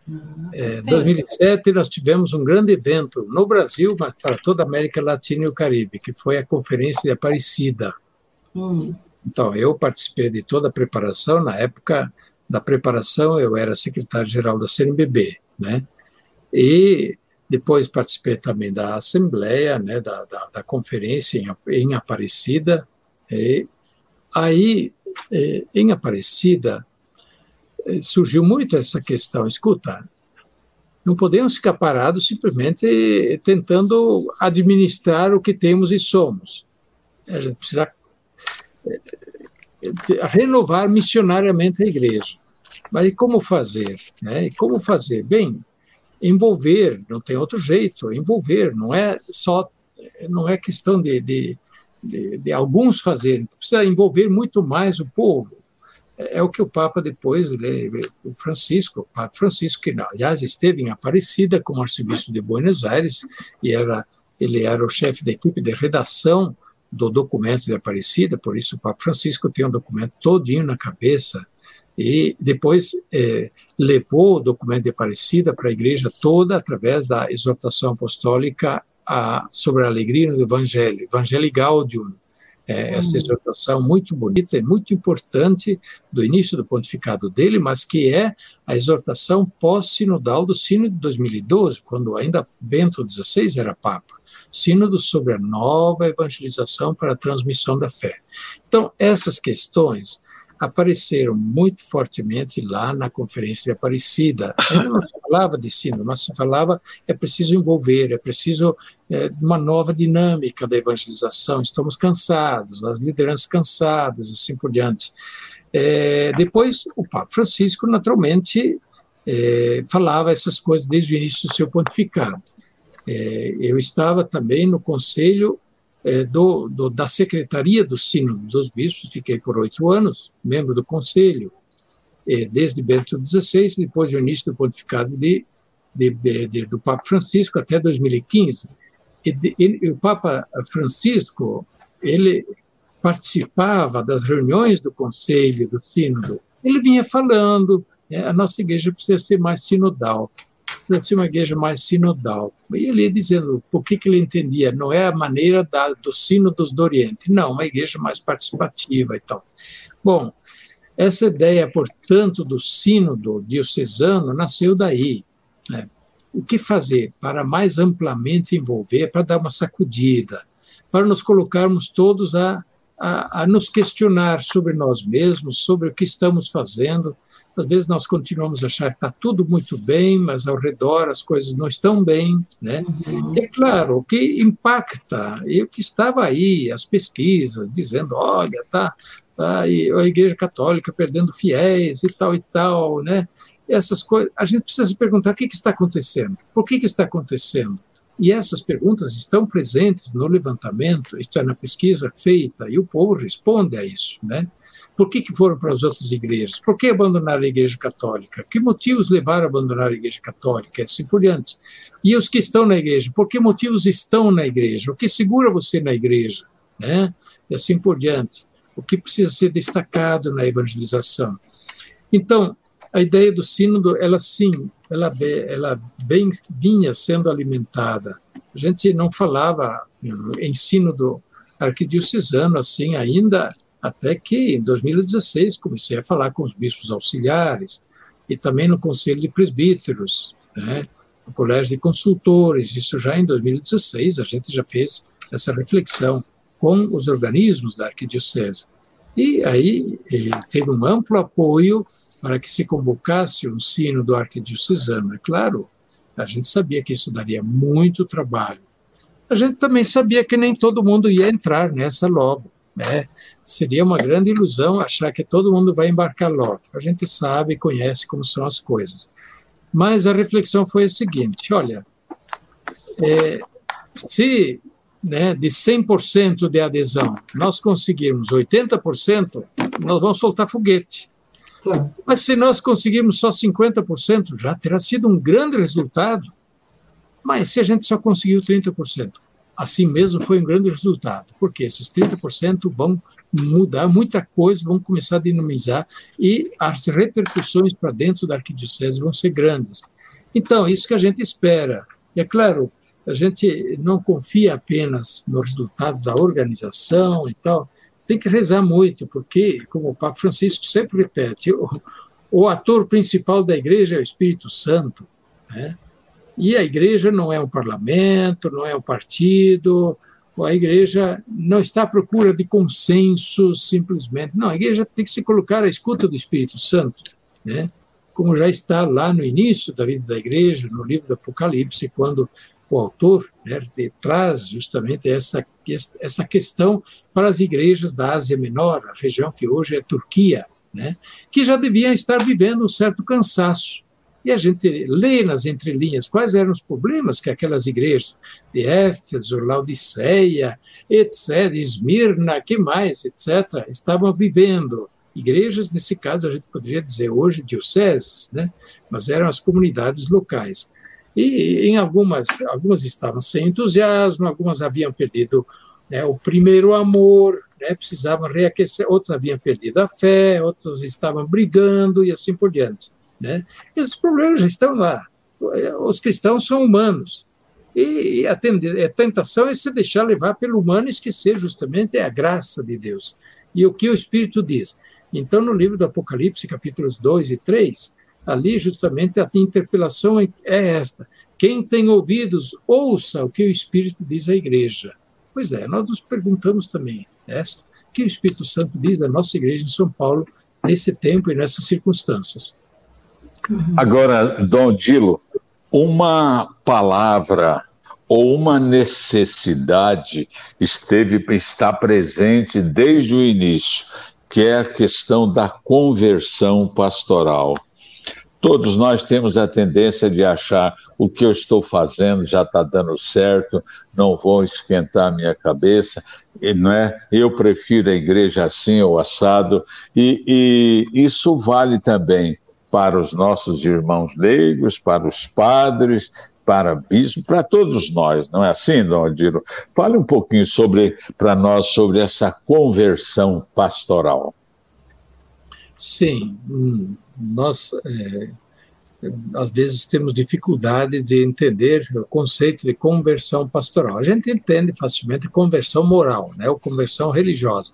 Speaker 3: Hum, é, 2007 nós tivemos um grande evento no Brasil, mas para toda a América Latina e o Caribe, que foi a Conferência de Aparecida. Hum. Então, eu participei de toda a preparação. Na época da preparação, eu era secretário-geral da CNBB, né? E depois participei também da assembleia, né, da, da, da conferência em, em, Aparecida. E aí, eh, em Aparecida, eh, surgiu muito essa questão. Escuta, não podemos ficar parados simplesmente tentando administrar o que temos e somos. A gente precisa renovar missionariamente a igreja. Mas como fazer? Né? E como fazer? Bem, envolver, não tem outro jeito, envolver, não é só, não é questão de, de, de, de alguns fazerem, precisa envolver muito mais o povo. É, é o que o Papa depois, o Francisco, o Papa Francisco, que aliás esteve em Aparecida como arcebispo de Buenos Aires, e era, ele era o chefe da equipe de redação do documento de Aparecida, por isso o Papa Francisco tem um documento todinho na cabeça, e depois é, levou o documento de Aparecida para a igreja toda através da exortação apostólica a, sobre a alegria no Evangelho, Evangelii Gaudium, é, essa exortação muito bonita e muito importante do início do pontificado dele, mas que é a exortação pós-sinodal do Sino de 2012, quando ainda Bento XVI era Papa. Sínodo sobre a nova evangelização para a transmissão da fé. Então, essas questões apareceram muito fortemente lá na Conferência de Aparecida. Ainda não falava de sínodo, mas se falava é preciso envolver, é preciso é, uma nova dinâmica da evangelização. Estamos cansados, as lideranças cansadas, assim por diante. É, depois, o Papa Francisco, naturalmente, é, falava essas coisas desde o início do seu pontificado. É, eu estava também no conselho é, do, do, da Secretaria do Sínodo dos Bispos, fiquei por oito anos, membro do conselho, é, desde Bento XVI, depois do início do pontificado de, de, de, do Papa Francisco até 2015. E, e, o Papa Francisco, ele participava das reuniões do conselho, do sínodo, ele vinha falando, é, a nossa igreja precisa ser mais sinodal para ser uma igreja mais sinodal. E ele dizendo por que, que ele entendia, não é a maneira da, do sínodos do Oriente, não, uma igreja mais participativa e tal. Bom, essa ideia, portanto, do sínodo diocesano nasceu daí. Né? O que fazer para mais amplamente envolver, para dar uma sacudida, para nos colocarmos todos a, a, a nos questionar sobre nós mesmos, sobre o que estamos fazendo, às vezes nós continuamos a achar que está tudo muito bem, mas ao redor as coisas não estão bem, né? Uhum. É claro, o que impacta, e o que estava aí, as pesquisas dizendo, olha, tá, tá a Igreja Católica perdendo fiéis e tal e tal, né? essas coisas, a gente precisa se perguntar o que, que está acontecendo, por que, que está acontecendo. E essas perguntas estão presentes no levantamento, é, na pesquisa feita, e o povo responde a isso, né? Por que, que foram para as outras igrejas? Por que abandonaram a igreja católica? Que motivos levaram a abandonar a igreja católica? Assim por diante. E os que estão na igreja? Por que motivos estão na igreja? O que segura você na igreja? Né? E assim por diante. O que precisa ser destacado na evangelização? Então, a ideia do sínodo, ela sim, ela, ela bem vinha sendo alimentada. A gente não falava em sínodo arquidiocesano assim ainda, até que em 2016 comecei a falar com os bispos auxiliares e também no Conselho de Presbíteros, né, no Colégio de Consultores. Isso já em 2016 a gente já fez essa reflexão com os organismos da arquidiocese. E aí eh, teve um amplo apoio para que se convocasse um sino do arquidiocesano. É claro, a gente sabia que isso daria muito trabalho. A gente também sabia que nem todo mundo ia entrar nessa logo. Né? Seria uma grande ilusão achar que todo mundo vai embarcar logo. A gente sabe e conhece como são as coisas. Mas a reflexão foi a seguinte: olha, é, se né, de 100% de adesão nós conseguirmos 80%, nós vamos soltar foguete. Mas se nós conseguirmos só 50%, já terá sido um grande resultado. Mas se a gente só conseguiu 30%, assim mesmo foi um grande resultado, porque esses 30% vão mudar muita coisa, vão começar a dinamizar e as repercussões para dentro da arquidiocese vão ser grandes. Então, isso que a gente espera. E é claro, a gente não confia apenas no resultado da organização e tal, tem que rezar muito, porque, como o Papa Francisco sempre repete, o, o ator principal da igreja é o Espírito Santo. Né? E a igreja não é um parlamento, não é um partido, a igreja não está à procura de consenso simplesmente. Não, a igreja tem que se colocar à escuta do Espírito Santo, né? como já está lá no início da vida da igreja, no livro do Apocalipse, quando o autor né, traz justamente essa, essa questão para as igrejas da Ásia Menor, a região que hoje é Turquia, né, que já deviam estar vivendo um certo cansaço. E a gente lê nas entrelinhas quais eram os problemas que aquelas igrejas de Éfeso, Laodiceia, etc., Esmirna, que mais, etc., estavam vivendo. Igrejas, nesse caso, a gente poderia dizer hoje dioceses, né? mas eram as comunidades locais. E em algumas, algumas estavam sem entusiasmo, algumas haviam perdido né, o primeiro amor, né, precisavam reaquecer, outros haviam perdido a fé, outros estavam brigando e assim por diante. Né? Esses problemas já estão lá. Os cristãos são humanos. E a, tentação é se deixar levar pelo humano e esquecer justamente a graça de Deus. E o que o Espírito diz. Então, no livro do Apocalipse, capítulos 2 e 3, ali justamente a interpelação é esta. Quem tem ouvidos, ouça o que o Espírito diz à igreja. Pois é, nós nos perguntamos também esta, o que o Espírito Santo diz da nossa igreja em São Paulo nesse tempo e nessas circunstâncias.
Speaker 2: Agora, Dom Dilo, uma palavra ou uma necessidade esteve está presente desde o início, que é a questão da conversão pastoral. Todos nós temos a tendência de achar o que eu estou fazendo já está dando certo, não vou esquentar minha cabeça, não é? Eu prefiro a igreja assim ou assado, e, e isso vale também para os nossos irmãos leigos, para os padres, para bispo, para todos nós, não é assim, Dom Adiro? Fale um pouquinho sobre para nós sobre essa conversão pastoral.
Speaker 3: Sim, hum, nós é, às vezes temos dificuldade de entender o conceito de conversão pastoral. A gente entende facilmente conversão moral, né, ou conversão religiosa.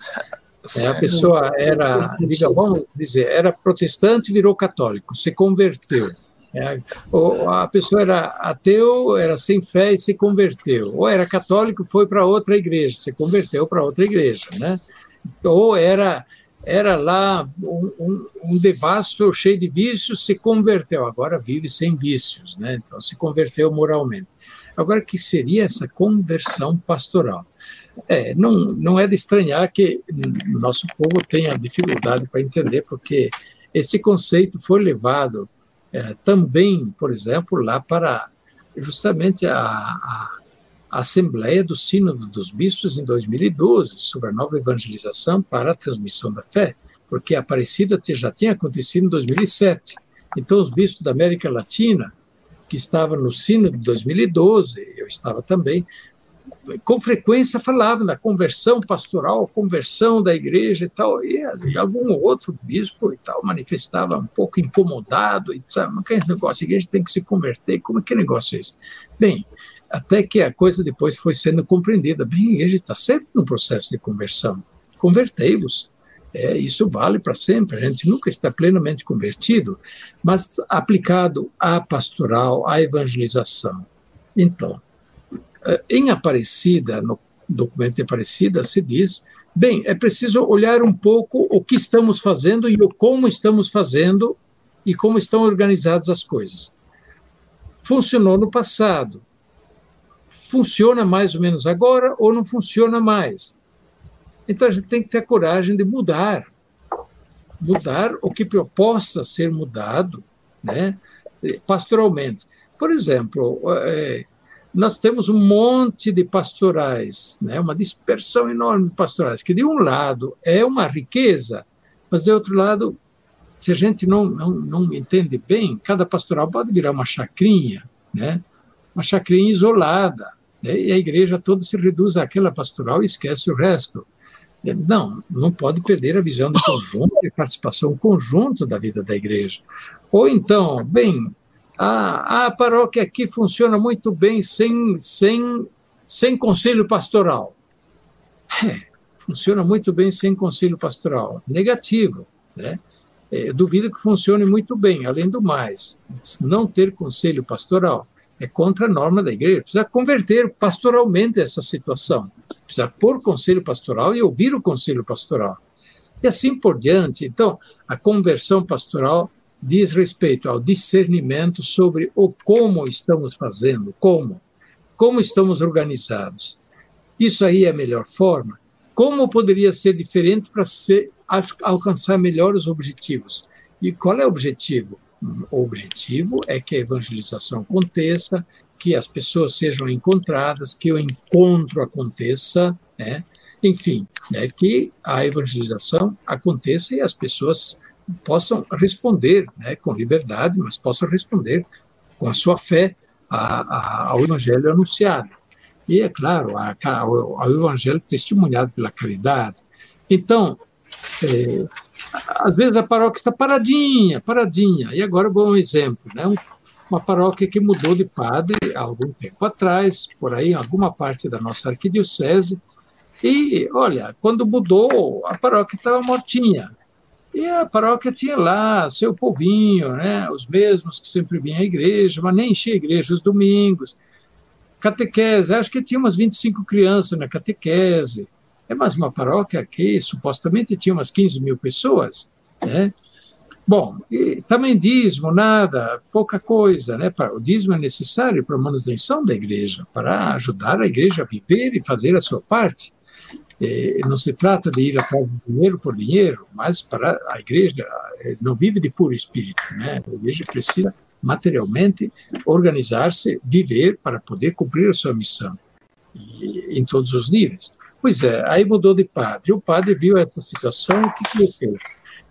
Speaker 3: É, a pessoa era, diga, vamos dizer, era protestante e virou católico, se converteu. É, ou a pessoa era ateu, era sem fé e se converteu. Ou era católico, foi para outra igreja, se converteu para outra igreja, né? Ou era era lá um, um, um, devasso cheio de vícios, se converteu, agora vive sem vícios, né? então se converteu moralmente. Agora, o que seria essa conversão pastoral? É, não, não é de estranhar que nosso povo tenha dificuldade para entender, porque esse conceito foi levado é, também, por exemplo, lá para justamente a, a, a Assembleia do Sínodo dos Bispos em 2012, sobre a nova evangelização para a transmissão da fé, porque a Aparecida já tinha acontecido em 2007. Então, os bispos da América Latina, que estavam no Sínodo de 2012, eu estava também, com frequência falavam da conversão pastoral, conversão da igreja e tal, e, e algum outro bispo e tal manifestava um pouco incomodado e sabe, mas que negócio, a igreja tem que se converter, como é que negócio é esse? Bem, até que a coisa depois foi sendo compreendida, bem, a igreja está sempre no processo de conversão, convertei-vos, é, isso vale para sempre, a gente nunca está plenamente convertido, mas aplicado à pastoral, à evangelização. Então, eh, em Aparecida, no documento de Aparecida, se diz: bem, é preciso olhar um pouco o que estamos fazendo e o como estamos fazendo e como estão organizadas as coisas. Funcionou no passado. Funciona mais ou menos agora ou não funciona mais? Então a gente tem que ter a coragem de mudar. Mudar o que possa ser mudado né, pastoralmente. Por exemplo, é, nós temos um monte de pastorais, né, uma dispersão enorme de pastorais, que de um lado é uma riqueza, mas de outro lado, se a gente não, não, não entende bem, cada pastoral pode virar uma chacrinha, né, uma chacrinha isolada, né, e a igreja toda se reduz àquela pastoral e esquece o resto. Não, não pode perder a visão do conjunto e participação conjunto da vida da igreja. Ou então, bem, a, paróquia aqui funciona muito bem sem, sem, sem conselho pastoral. É, funciona muito bem sem conselho pastoral. Negativo. Né? É, duvido que funcione muito bem. Além do mais, não ter conselho pastoral é contra a norma da igreja. Precisa converter pastoralmente essa situação. Precisa pôr conselho pastoral e ouvir o conselho pastoral. E assim por diante. Então, a conversão pastoral diz respeito ao discernimento sobre o como estamos fazendo, como, como estamos organizados. Isso aí é a melhor forma. Como poderia ser diferente para alcançar melhores objetivos? E qual é o objetivo? O objetivo é que a evangelização aconteça, que as pessoas sejam encontradas, que o encontro aconteça, né? enfim, né? que a evangelização aconteça e as pessoas possam responder né, com liberdade, mas possam responder com a sua fé a, a, ao evangelho anunciado. E, é claro, a, ao, evangelho testemunhado pela caridade. Então, é, às vezes a paróquia está paradinha, paradinha. E agora vou um exemplo, né? Um, uma paróquia que mudou de padre há algum tempo atrás, por aí, em alguma parte da nossa arquidiocese. E, olha, quando mudou, a paróquia estava mortinha. E a paróquia tinha lá seu povinho, né? os mesmos que sempre vinham à igreja, mas nem enchia a igreja os domingos. Catequese, acho que tinha umas 25 crianças na catequese. É mais uma paróquia que supostamente tinha umas 15 mil pessoas. Né? Bom, e também dízimo, nada, pouca coisa. Né? O dízimo é necessário para a manutenção da igreja, para ajudar a igreja a viver e fazer a sua parte. É, não se trata de ir atrás de dinheiro por dinheiro, mas para a igreja é, não vive de puro espírito, né? A igreja precisa materialmente organizar-se, viver para poder cumprir a sua missão e, em todos os níveis. Pois é, aí mudou de padre. O padre viu essa situação, o que, que ele fez?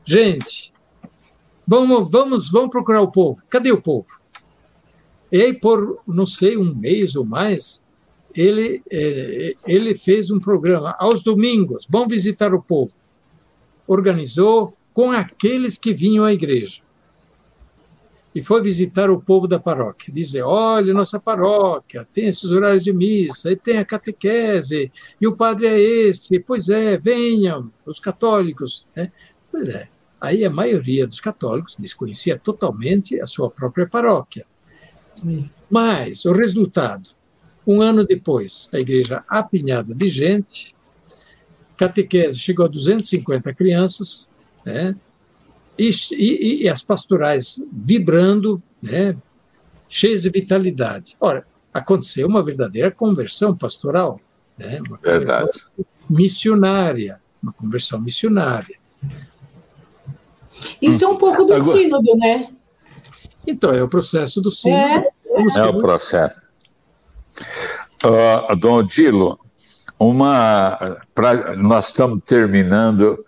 Speaker 3: Gente, vamos, vamos, vamos procurar o povo. Cadê o povo? E aí, por, não sei, um mês ou mais, ele, é, ele fez um programa aos domingos, vão visitar o povo. Organizou com aqueles que vinham à igreja. E foi visitar o povo da paróquia, dizer: olha, nossa paróquia tem esses horários de missa, e tem a catequese, e o padre é esse, pois é, venham, os católicos. Né? Pois é, aí a maioria dos católicos desconhecia totalmente a sua própria paróquia. Mas o resultado um ano depois, a igreja apinhada de gente, catequese chegou a 250 crianças, né? E, e, e, as pastorais vibrando, né? cheias de vitalidade. Ora, aconteceu uma verdadeira conversão pastoral, né? uma
Speaker 2: Verdade.
Speaker 3: missionária, uma conversão missionária.
Speaker 1: Isso é um pouco do Agora... sínodo, né?
Speaker 3: Então, é o processo do sino.
Speaker 2: É, é o processo. Uh, Dom Odilo, uma, pra, nós estamos terminando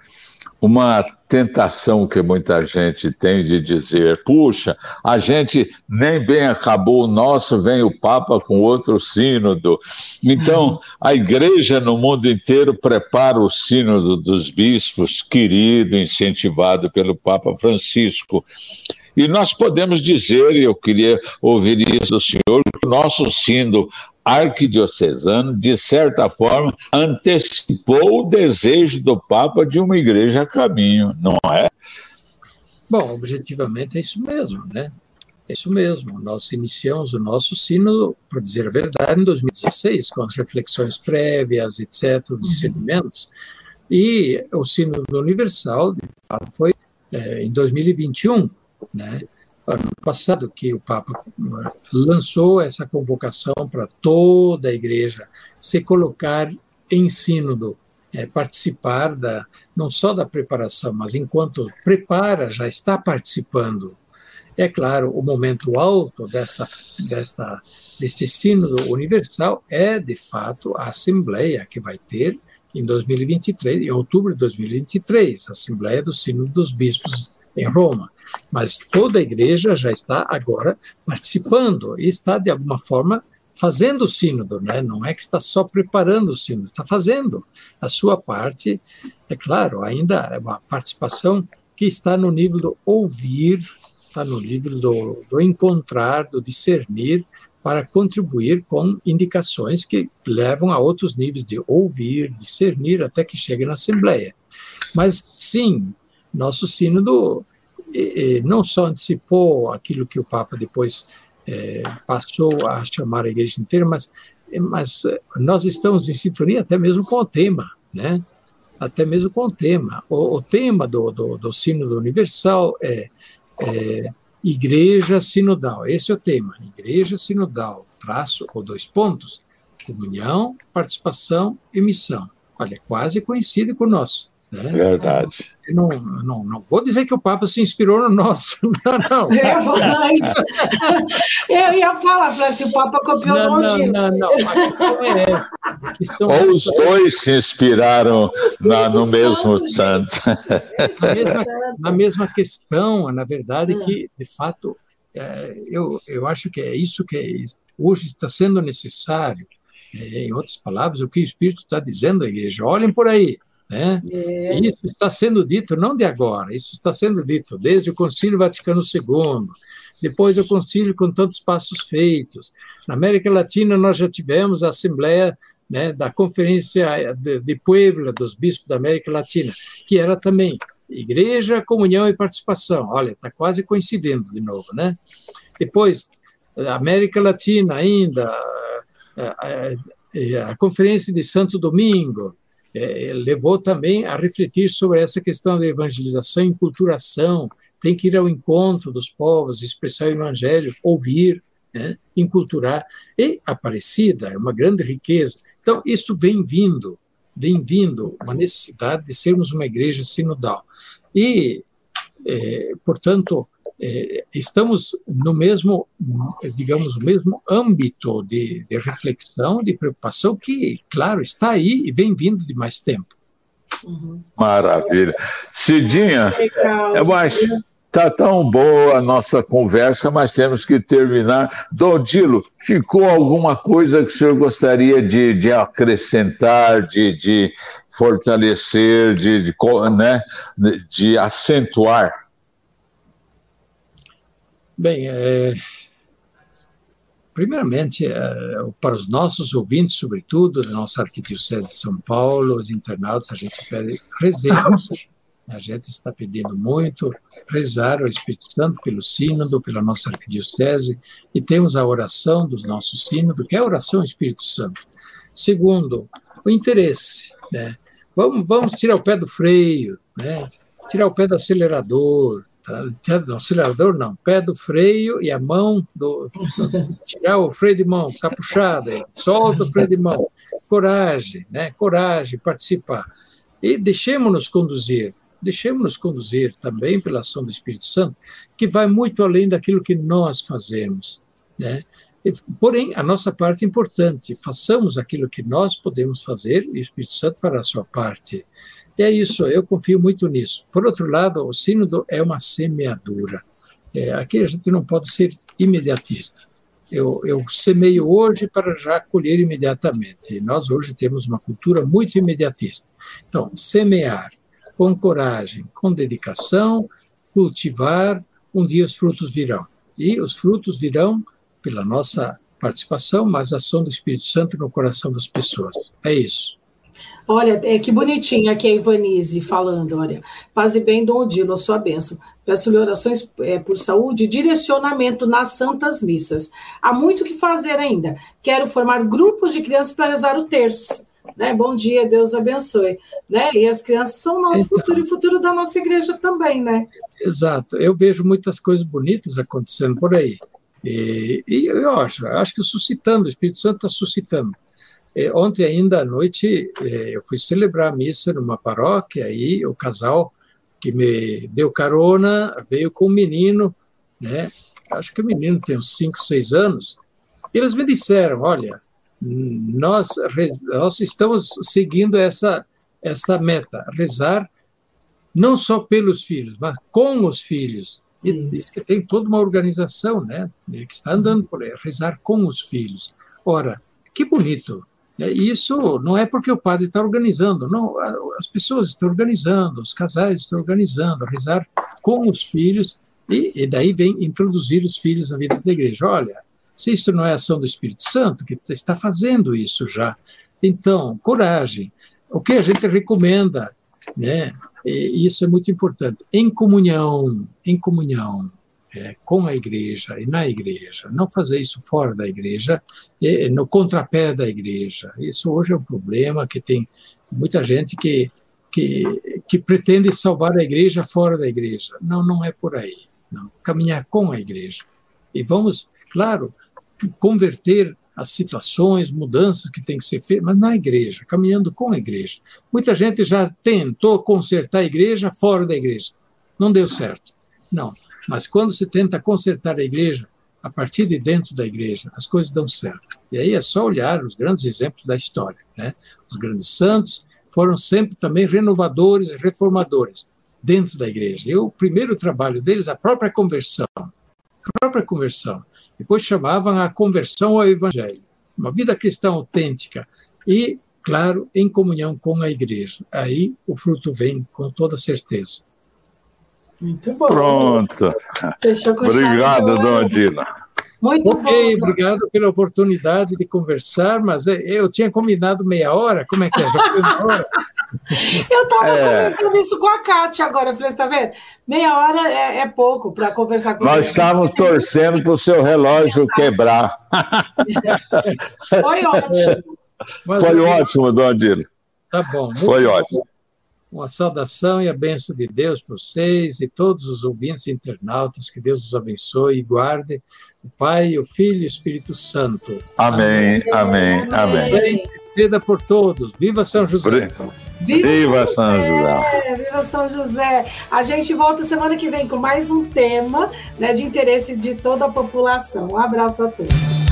Speaker 2: uma tentação que muita gente tem de dizer: puxa, a gente nem bem acabou o nosso, vem o Papa com outro sínodo. Então, a igreja no mundo inteiro prepara o sínodo dos bispos, querido, incentivado pelo Papa Francisco. E nós podemos dizer, e eu queria ouvir isso do senhor, que o nosso sínodo arquidiocesano, de certa forma, antecipou o desejo do Papa de uma igreja a caminho, não é?
Speaker 3: Bom, objetivamente é isso mesmo, né? É isso mesmo. Nós iniciamos o nosso sínodo, para dizer a verdade, em 2016, com as reflexões prévias, etc., os discernimentos. E o sínodo universal, de fato, foi é, em 2021, né? ano passado que o Papa lançou essa convocação para toda a igreja se colocar em sínodo, é, participar da não só da preparação, mas enquanto prepara já está participando. É claro, o momento alto dessa, desta, deste sínodo universal é de fato a assembleia que vai ter em 2023, em outubro de 2023, a assembleia do sínodo dos bispos em Roma. Mas toda a igreja já está agora participando e está, de alguma forma, fazendo o sínodo, né? não é que está só preparando o sínodo, está fazendo a sua parte. É claro, ainda é uma participação que está no nível do ouvir, está no nível do, do encontrar, do discernir, para contribuir com indicações que levam a outros níveis de ouvir, discernir, até que chegue na Assembleia. Mas, sim, nosso sínodo não só antecipou aquilo que o Papa depois é, passou a chamar a igreja inteira, mas, mas é, nós estamos em sintonia até mesmo com o tema, né? Até mesmo com o tema. O, o tema do, do, do Sínodo Universal é, é Igreja Sinodal. Esse é o tema. Igreja Sinodal, traço ou dois pontos, comunhão, participação e missão. Olha, quase coincide com nosso. Né?
Speaker 2: Verdade.
Speaker 3: Não, não, não vou dizer que o Papa se inspirou no nosso, [LAUGHS] não, não.
Speaker 1: Eu ia falar isso. Eu ia falar, se o Papa copiou
Speaker 3: não,
Speaker 1: o
Speaker 3: não, não, não, a questão é
Speaker 2: Ou os dois se inspiraram na, no mesmo santo. [LAUGHS]
Speaker 3: Na mesma, na mesma questão, na verdade, hum. que, de fato, é, eu, eu acho que é isso que hoje está sendo necessário. É, em outras palavras, o que o Espírito está dizendo à igreja. Olhem por aí, né? É. Isso está sendo dito não de agora, isso está sendo dito desde o Concílio Vaticano II, depois do Concílio com tantos passos feitos. Na América Latina, nós já tivemos a Assembleia né, da Conferência de, de Puebla, dos Bispos da América Latina, que era também Igreja, Comunhão e Participação. Olha, está quase coincidindo de novo. Né? Depois, América Latina ainda, a, a, a Conferência de Santo Domingo, é, levou também a refletir sobre essa questão da evangelização e enculturação. Tem que ir ao encontro dos povos, expressar o evangelho, ouvir, né, enculturar. E Aparecida é uma grande riqueza. Então, isto vem vindo, vem vindo uma necessidade de sermos uma igreja sinodal. E, é, portanto, é, estamos no mesmo, digamos, no mesmo âmbito de, de, reflexão, de preocupação que, claro, está aí e vem vindo de mais tempo.
Speaker 2: Uhum. Maravilha. Cidinha, eu acho Está tão boa a nossa conversa, mas temos que terminar. Dodilo, ficou alguma coisa que o senhor gostaria de, de acrescentar, de, de fortalecer, de, de, né, de acentuar?
Speaker 3: Bem, é, primeiramente, é, para os nossos ouvintes, sobretudo, da nossa Arquidiocese de São Paulo, os internautas, a gente pede rezemos. [LAUGHS] A gente está pedindo muito rezar ao Espírito Santo pelo sínodo, pela nossa arquidiocese, e temos a oração dos nossos sínodos, que é a oração ao Espírito Santo. Segundo, o interesse. Né? Vamos, vamos tirar o pé do freio, né? tirar o pé do acelerador? Não, acelerador não, pé do freio e a mão do. Tirar o freio de mão, capuchada, solta o freio de mão. Coragem, né? Coragem, participar. E deixemos-nos conduzir. deixemos-nos conduzir também pela ação do Espírito Santo, que vai muito além daquilo que nós fazemos. Né? Porém, a nossa parte é importante, façamos aquilo que nós podemos fazer e o Espírito Santo fará a sua parte. E é isso, eu confio muito nisso. Por outro lado, o sínodo é uma semeadura. É, aqui a gente não pode ser imediatista. Eu, eu semeio hoje para já colher imediatamente. E nós hoje temos uma cultura muito imediatista. Então, semear com coragem, com dedicação, cultivar, um dia os frutos virão. E os frutos virão pela nossa participação, mas ação do Espírito Santo no coração das pessoas. É isso.
Speaker 1: Olha, é que bonitinha aqui a Ivanise falando, olha. Paz e bem, Dom Odilo, a sua bênção. Peço-lhe orações é, por saúde e direcionamento nas santas missas. Há muito o que fazer ainda. Quero formar grupos de crianças para rezar o terço. Né? Bom dia, Deus abençoe. Né? E as crianças são o nosso então, futuro e o futuro da nossa igreja também, né?
Speaker 3: Exato. Eu vejo muitas coisas bonitas acontecendo por aí. E, e eu acho, acho que suscitando, o Espírito Santo está suscitando. É, ontem ainda à noite é, eu fui celebrar a missa numa paróquia e o casal que me deu carona veio com um menino, né? Acho que o menino tem uns 5, 6 anos. E eles me disseram, olha, nós, nós estamos seguindo essa, essa meta, rezar não só pelos filhos, mas com os filhos. E diz que tem toda uma organização, né, que está andando por aí, rezar com os filhos. Ora, que bonito, é, isso não é porque o padre está organizando, não, as pessoas estão organizando, os casais estão organizando, rezar com os filhos, e, e daí vem introduzir os filhos na vida da igreja. Olha, se isso não é ação do Espírito Santo, que está fazendo isso já, então, coragem. O que a gente recomenda, né? E isso é muito importante. Em comunhão, em comunhão, é, com a igreja e na igreja, não fazer isso fora da igreja, é, no contrapé da igreja. Isso hoje é um problema que tem muita gente que, que, que pretende salvar a igreja fora da igreja. Não, não é por aí. Não. Caminhar com a igreja. E vamos, claro, converter as situações, mudanças que têm que ser feitas, mas na igreja, caminhando com a igreja. Muita gente já tentou consertar a igreja fora da igreja. Não deu certo. Não. Mas quando se tenta consertar a igreja, a partir de dentro da igreja, as coisas dão certo. E aí é só olhar os grandes exemplos da história. Né? Os grandes santos foram sempre também renovadores e reformadores dentro da igreja. E o primeiro trabalho deles, a própria conversão. A própria conversão. Depois chamavam a conversão ao evangelho. Uma vida cristã autêntica. E, claro, em comunhão com a igreja. Aí o fruto vem com toda certeza.
Speaker 2: Muito bom. Pronto. Obrigado, dona Dina.
Speaker 3: Muito ok, bom. obrigado pela oportunidade de conversar, mas é, eu tinha combinado meia hora, como é que é? Já foi uma hora? [LAUGHS]
Speaker 1: eu estava é... comentando isso com a Kátia agora, eu falei, está vendo? Meia hora é, é pouco para conversar com
Speaker 2: Nós estávamos torcendo para o seu relógio [LAUGHS] quebrar.
Speaker 1: Foi [LAUGHS] ótimo.
Speaker 2: Mas, Foi ótimo, dona Dina.
Speaker 3: Tá bom.
Speaker 2: Foi bom. ótimo.
Speaker 3: Uma saudação e a bênção de Deus para vocês e todos os ouvintes e internautas. Que Deus os abençoe e guarde. O Pai, o Filho e o Espírito Santo.
Speaker 2: Amém, amém, amém. amém.
Speaker 3: Seda por todos. Viva São José.
Speaker 2: Viva, Viva São, São José.
Speaker 1: José. Viva São José. A gente volta semana que vem com mais um tema né, de interesse de toda a população. Um abraço a todos.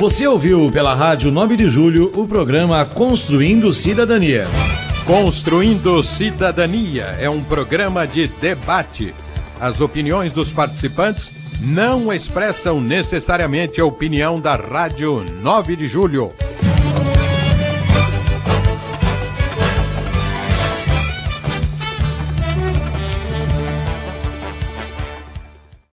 Speaker 4: Você ouviu pela Rádio 9 de Julho o programa Construindo Cidadania.
Speaker 5: Construindo Cidadania é um programa de debate. As opiniões dos participantes não expressam necessariamente a opinião da Rádio 9 de Julho.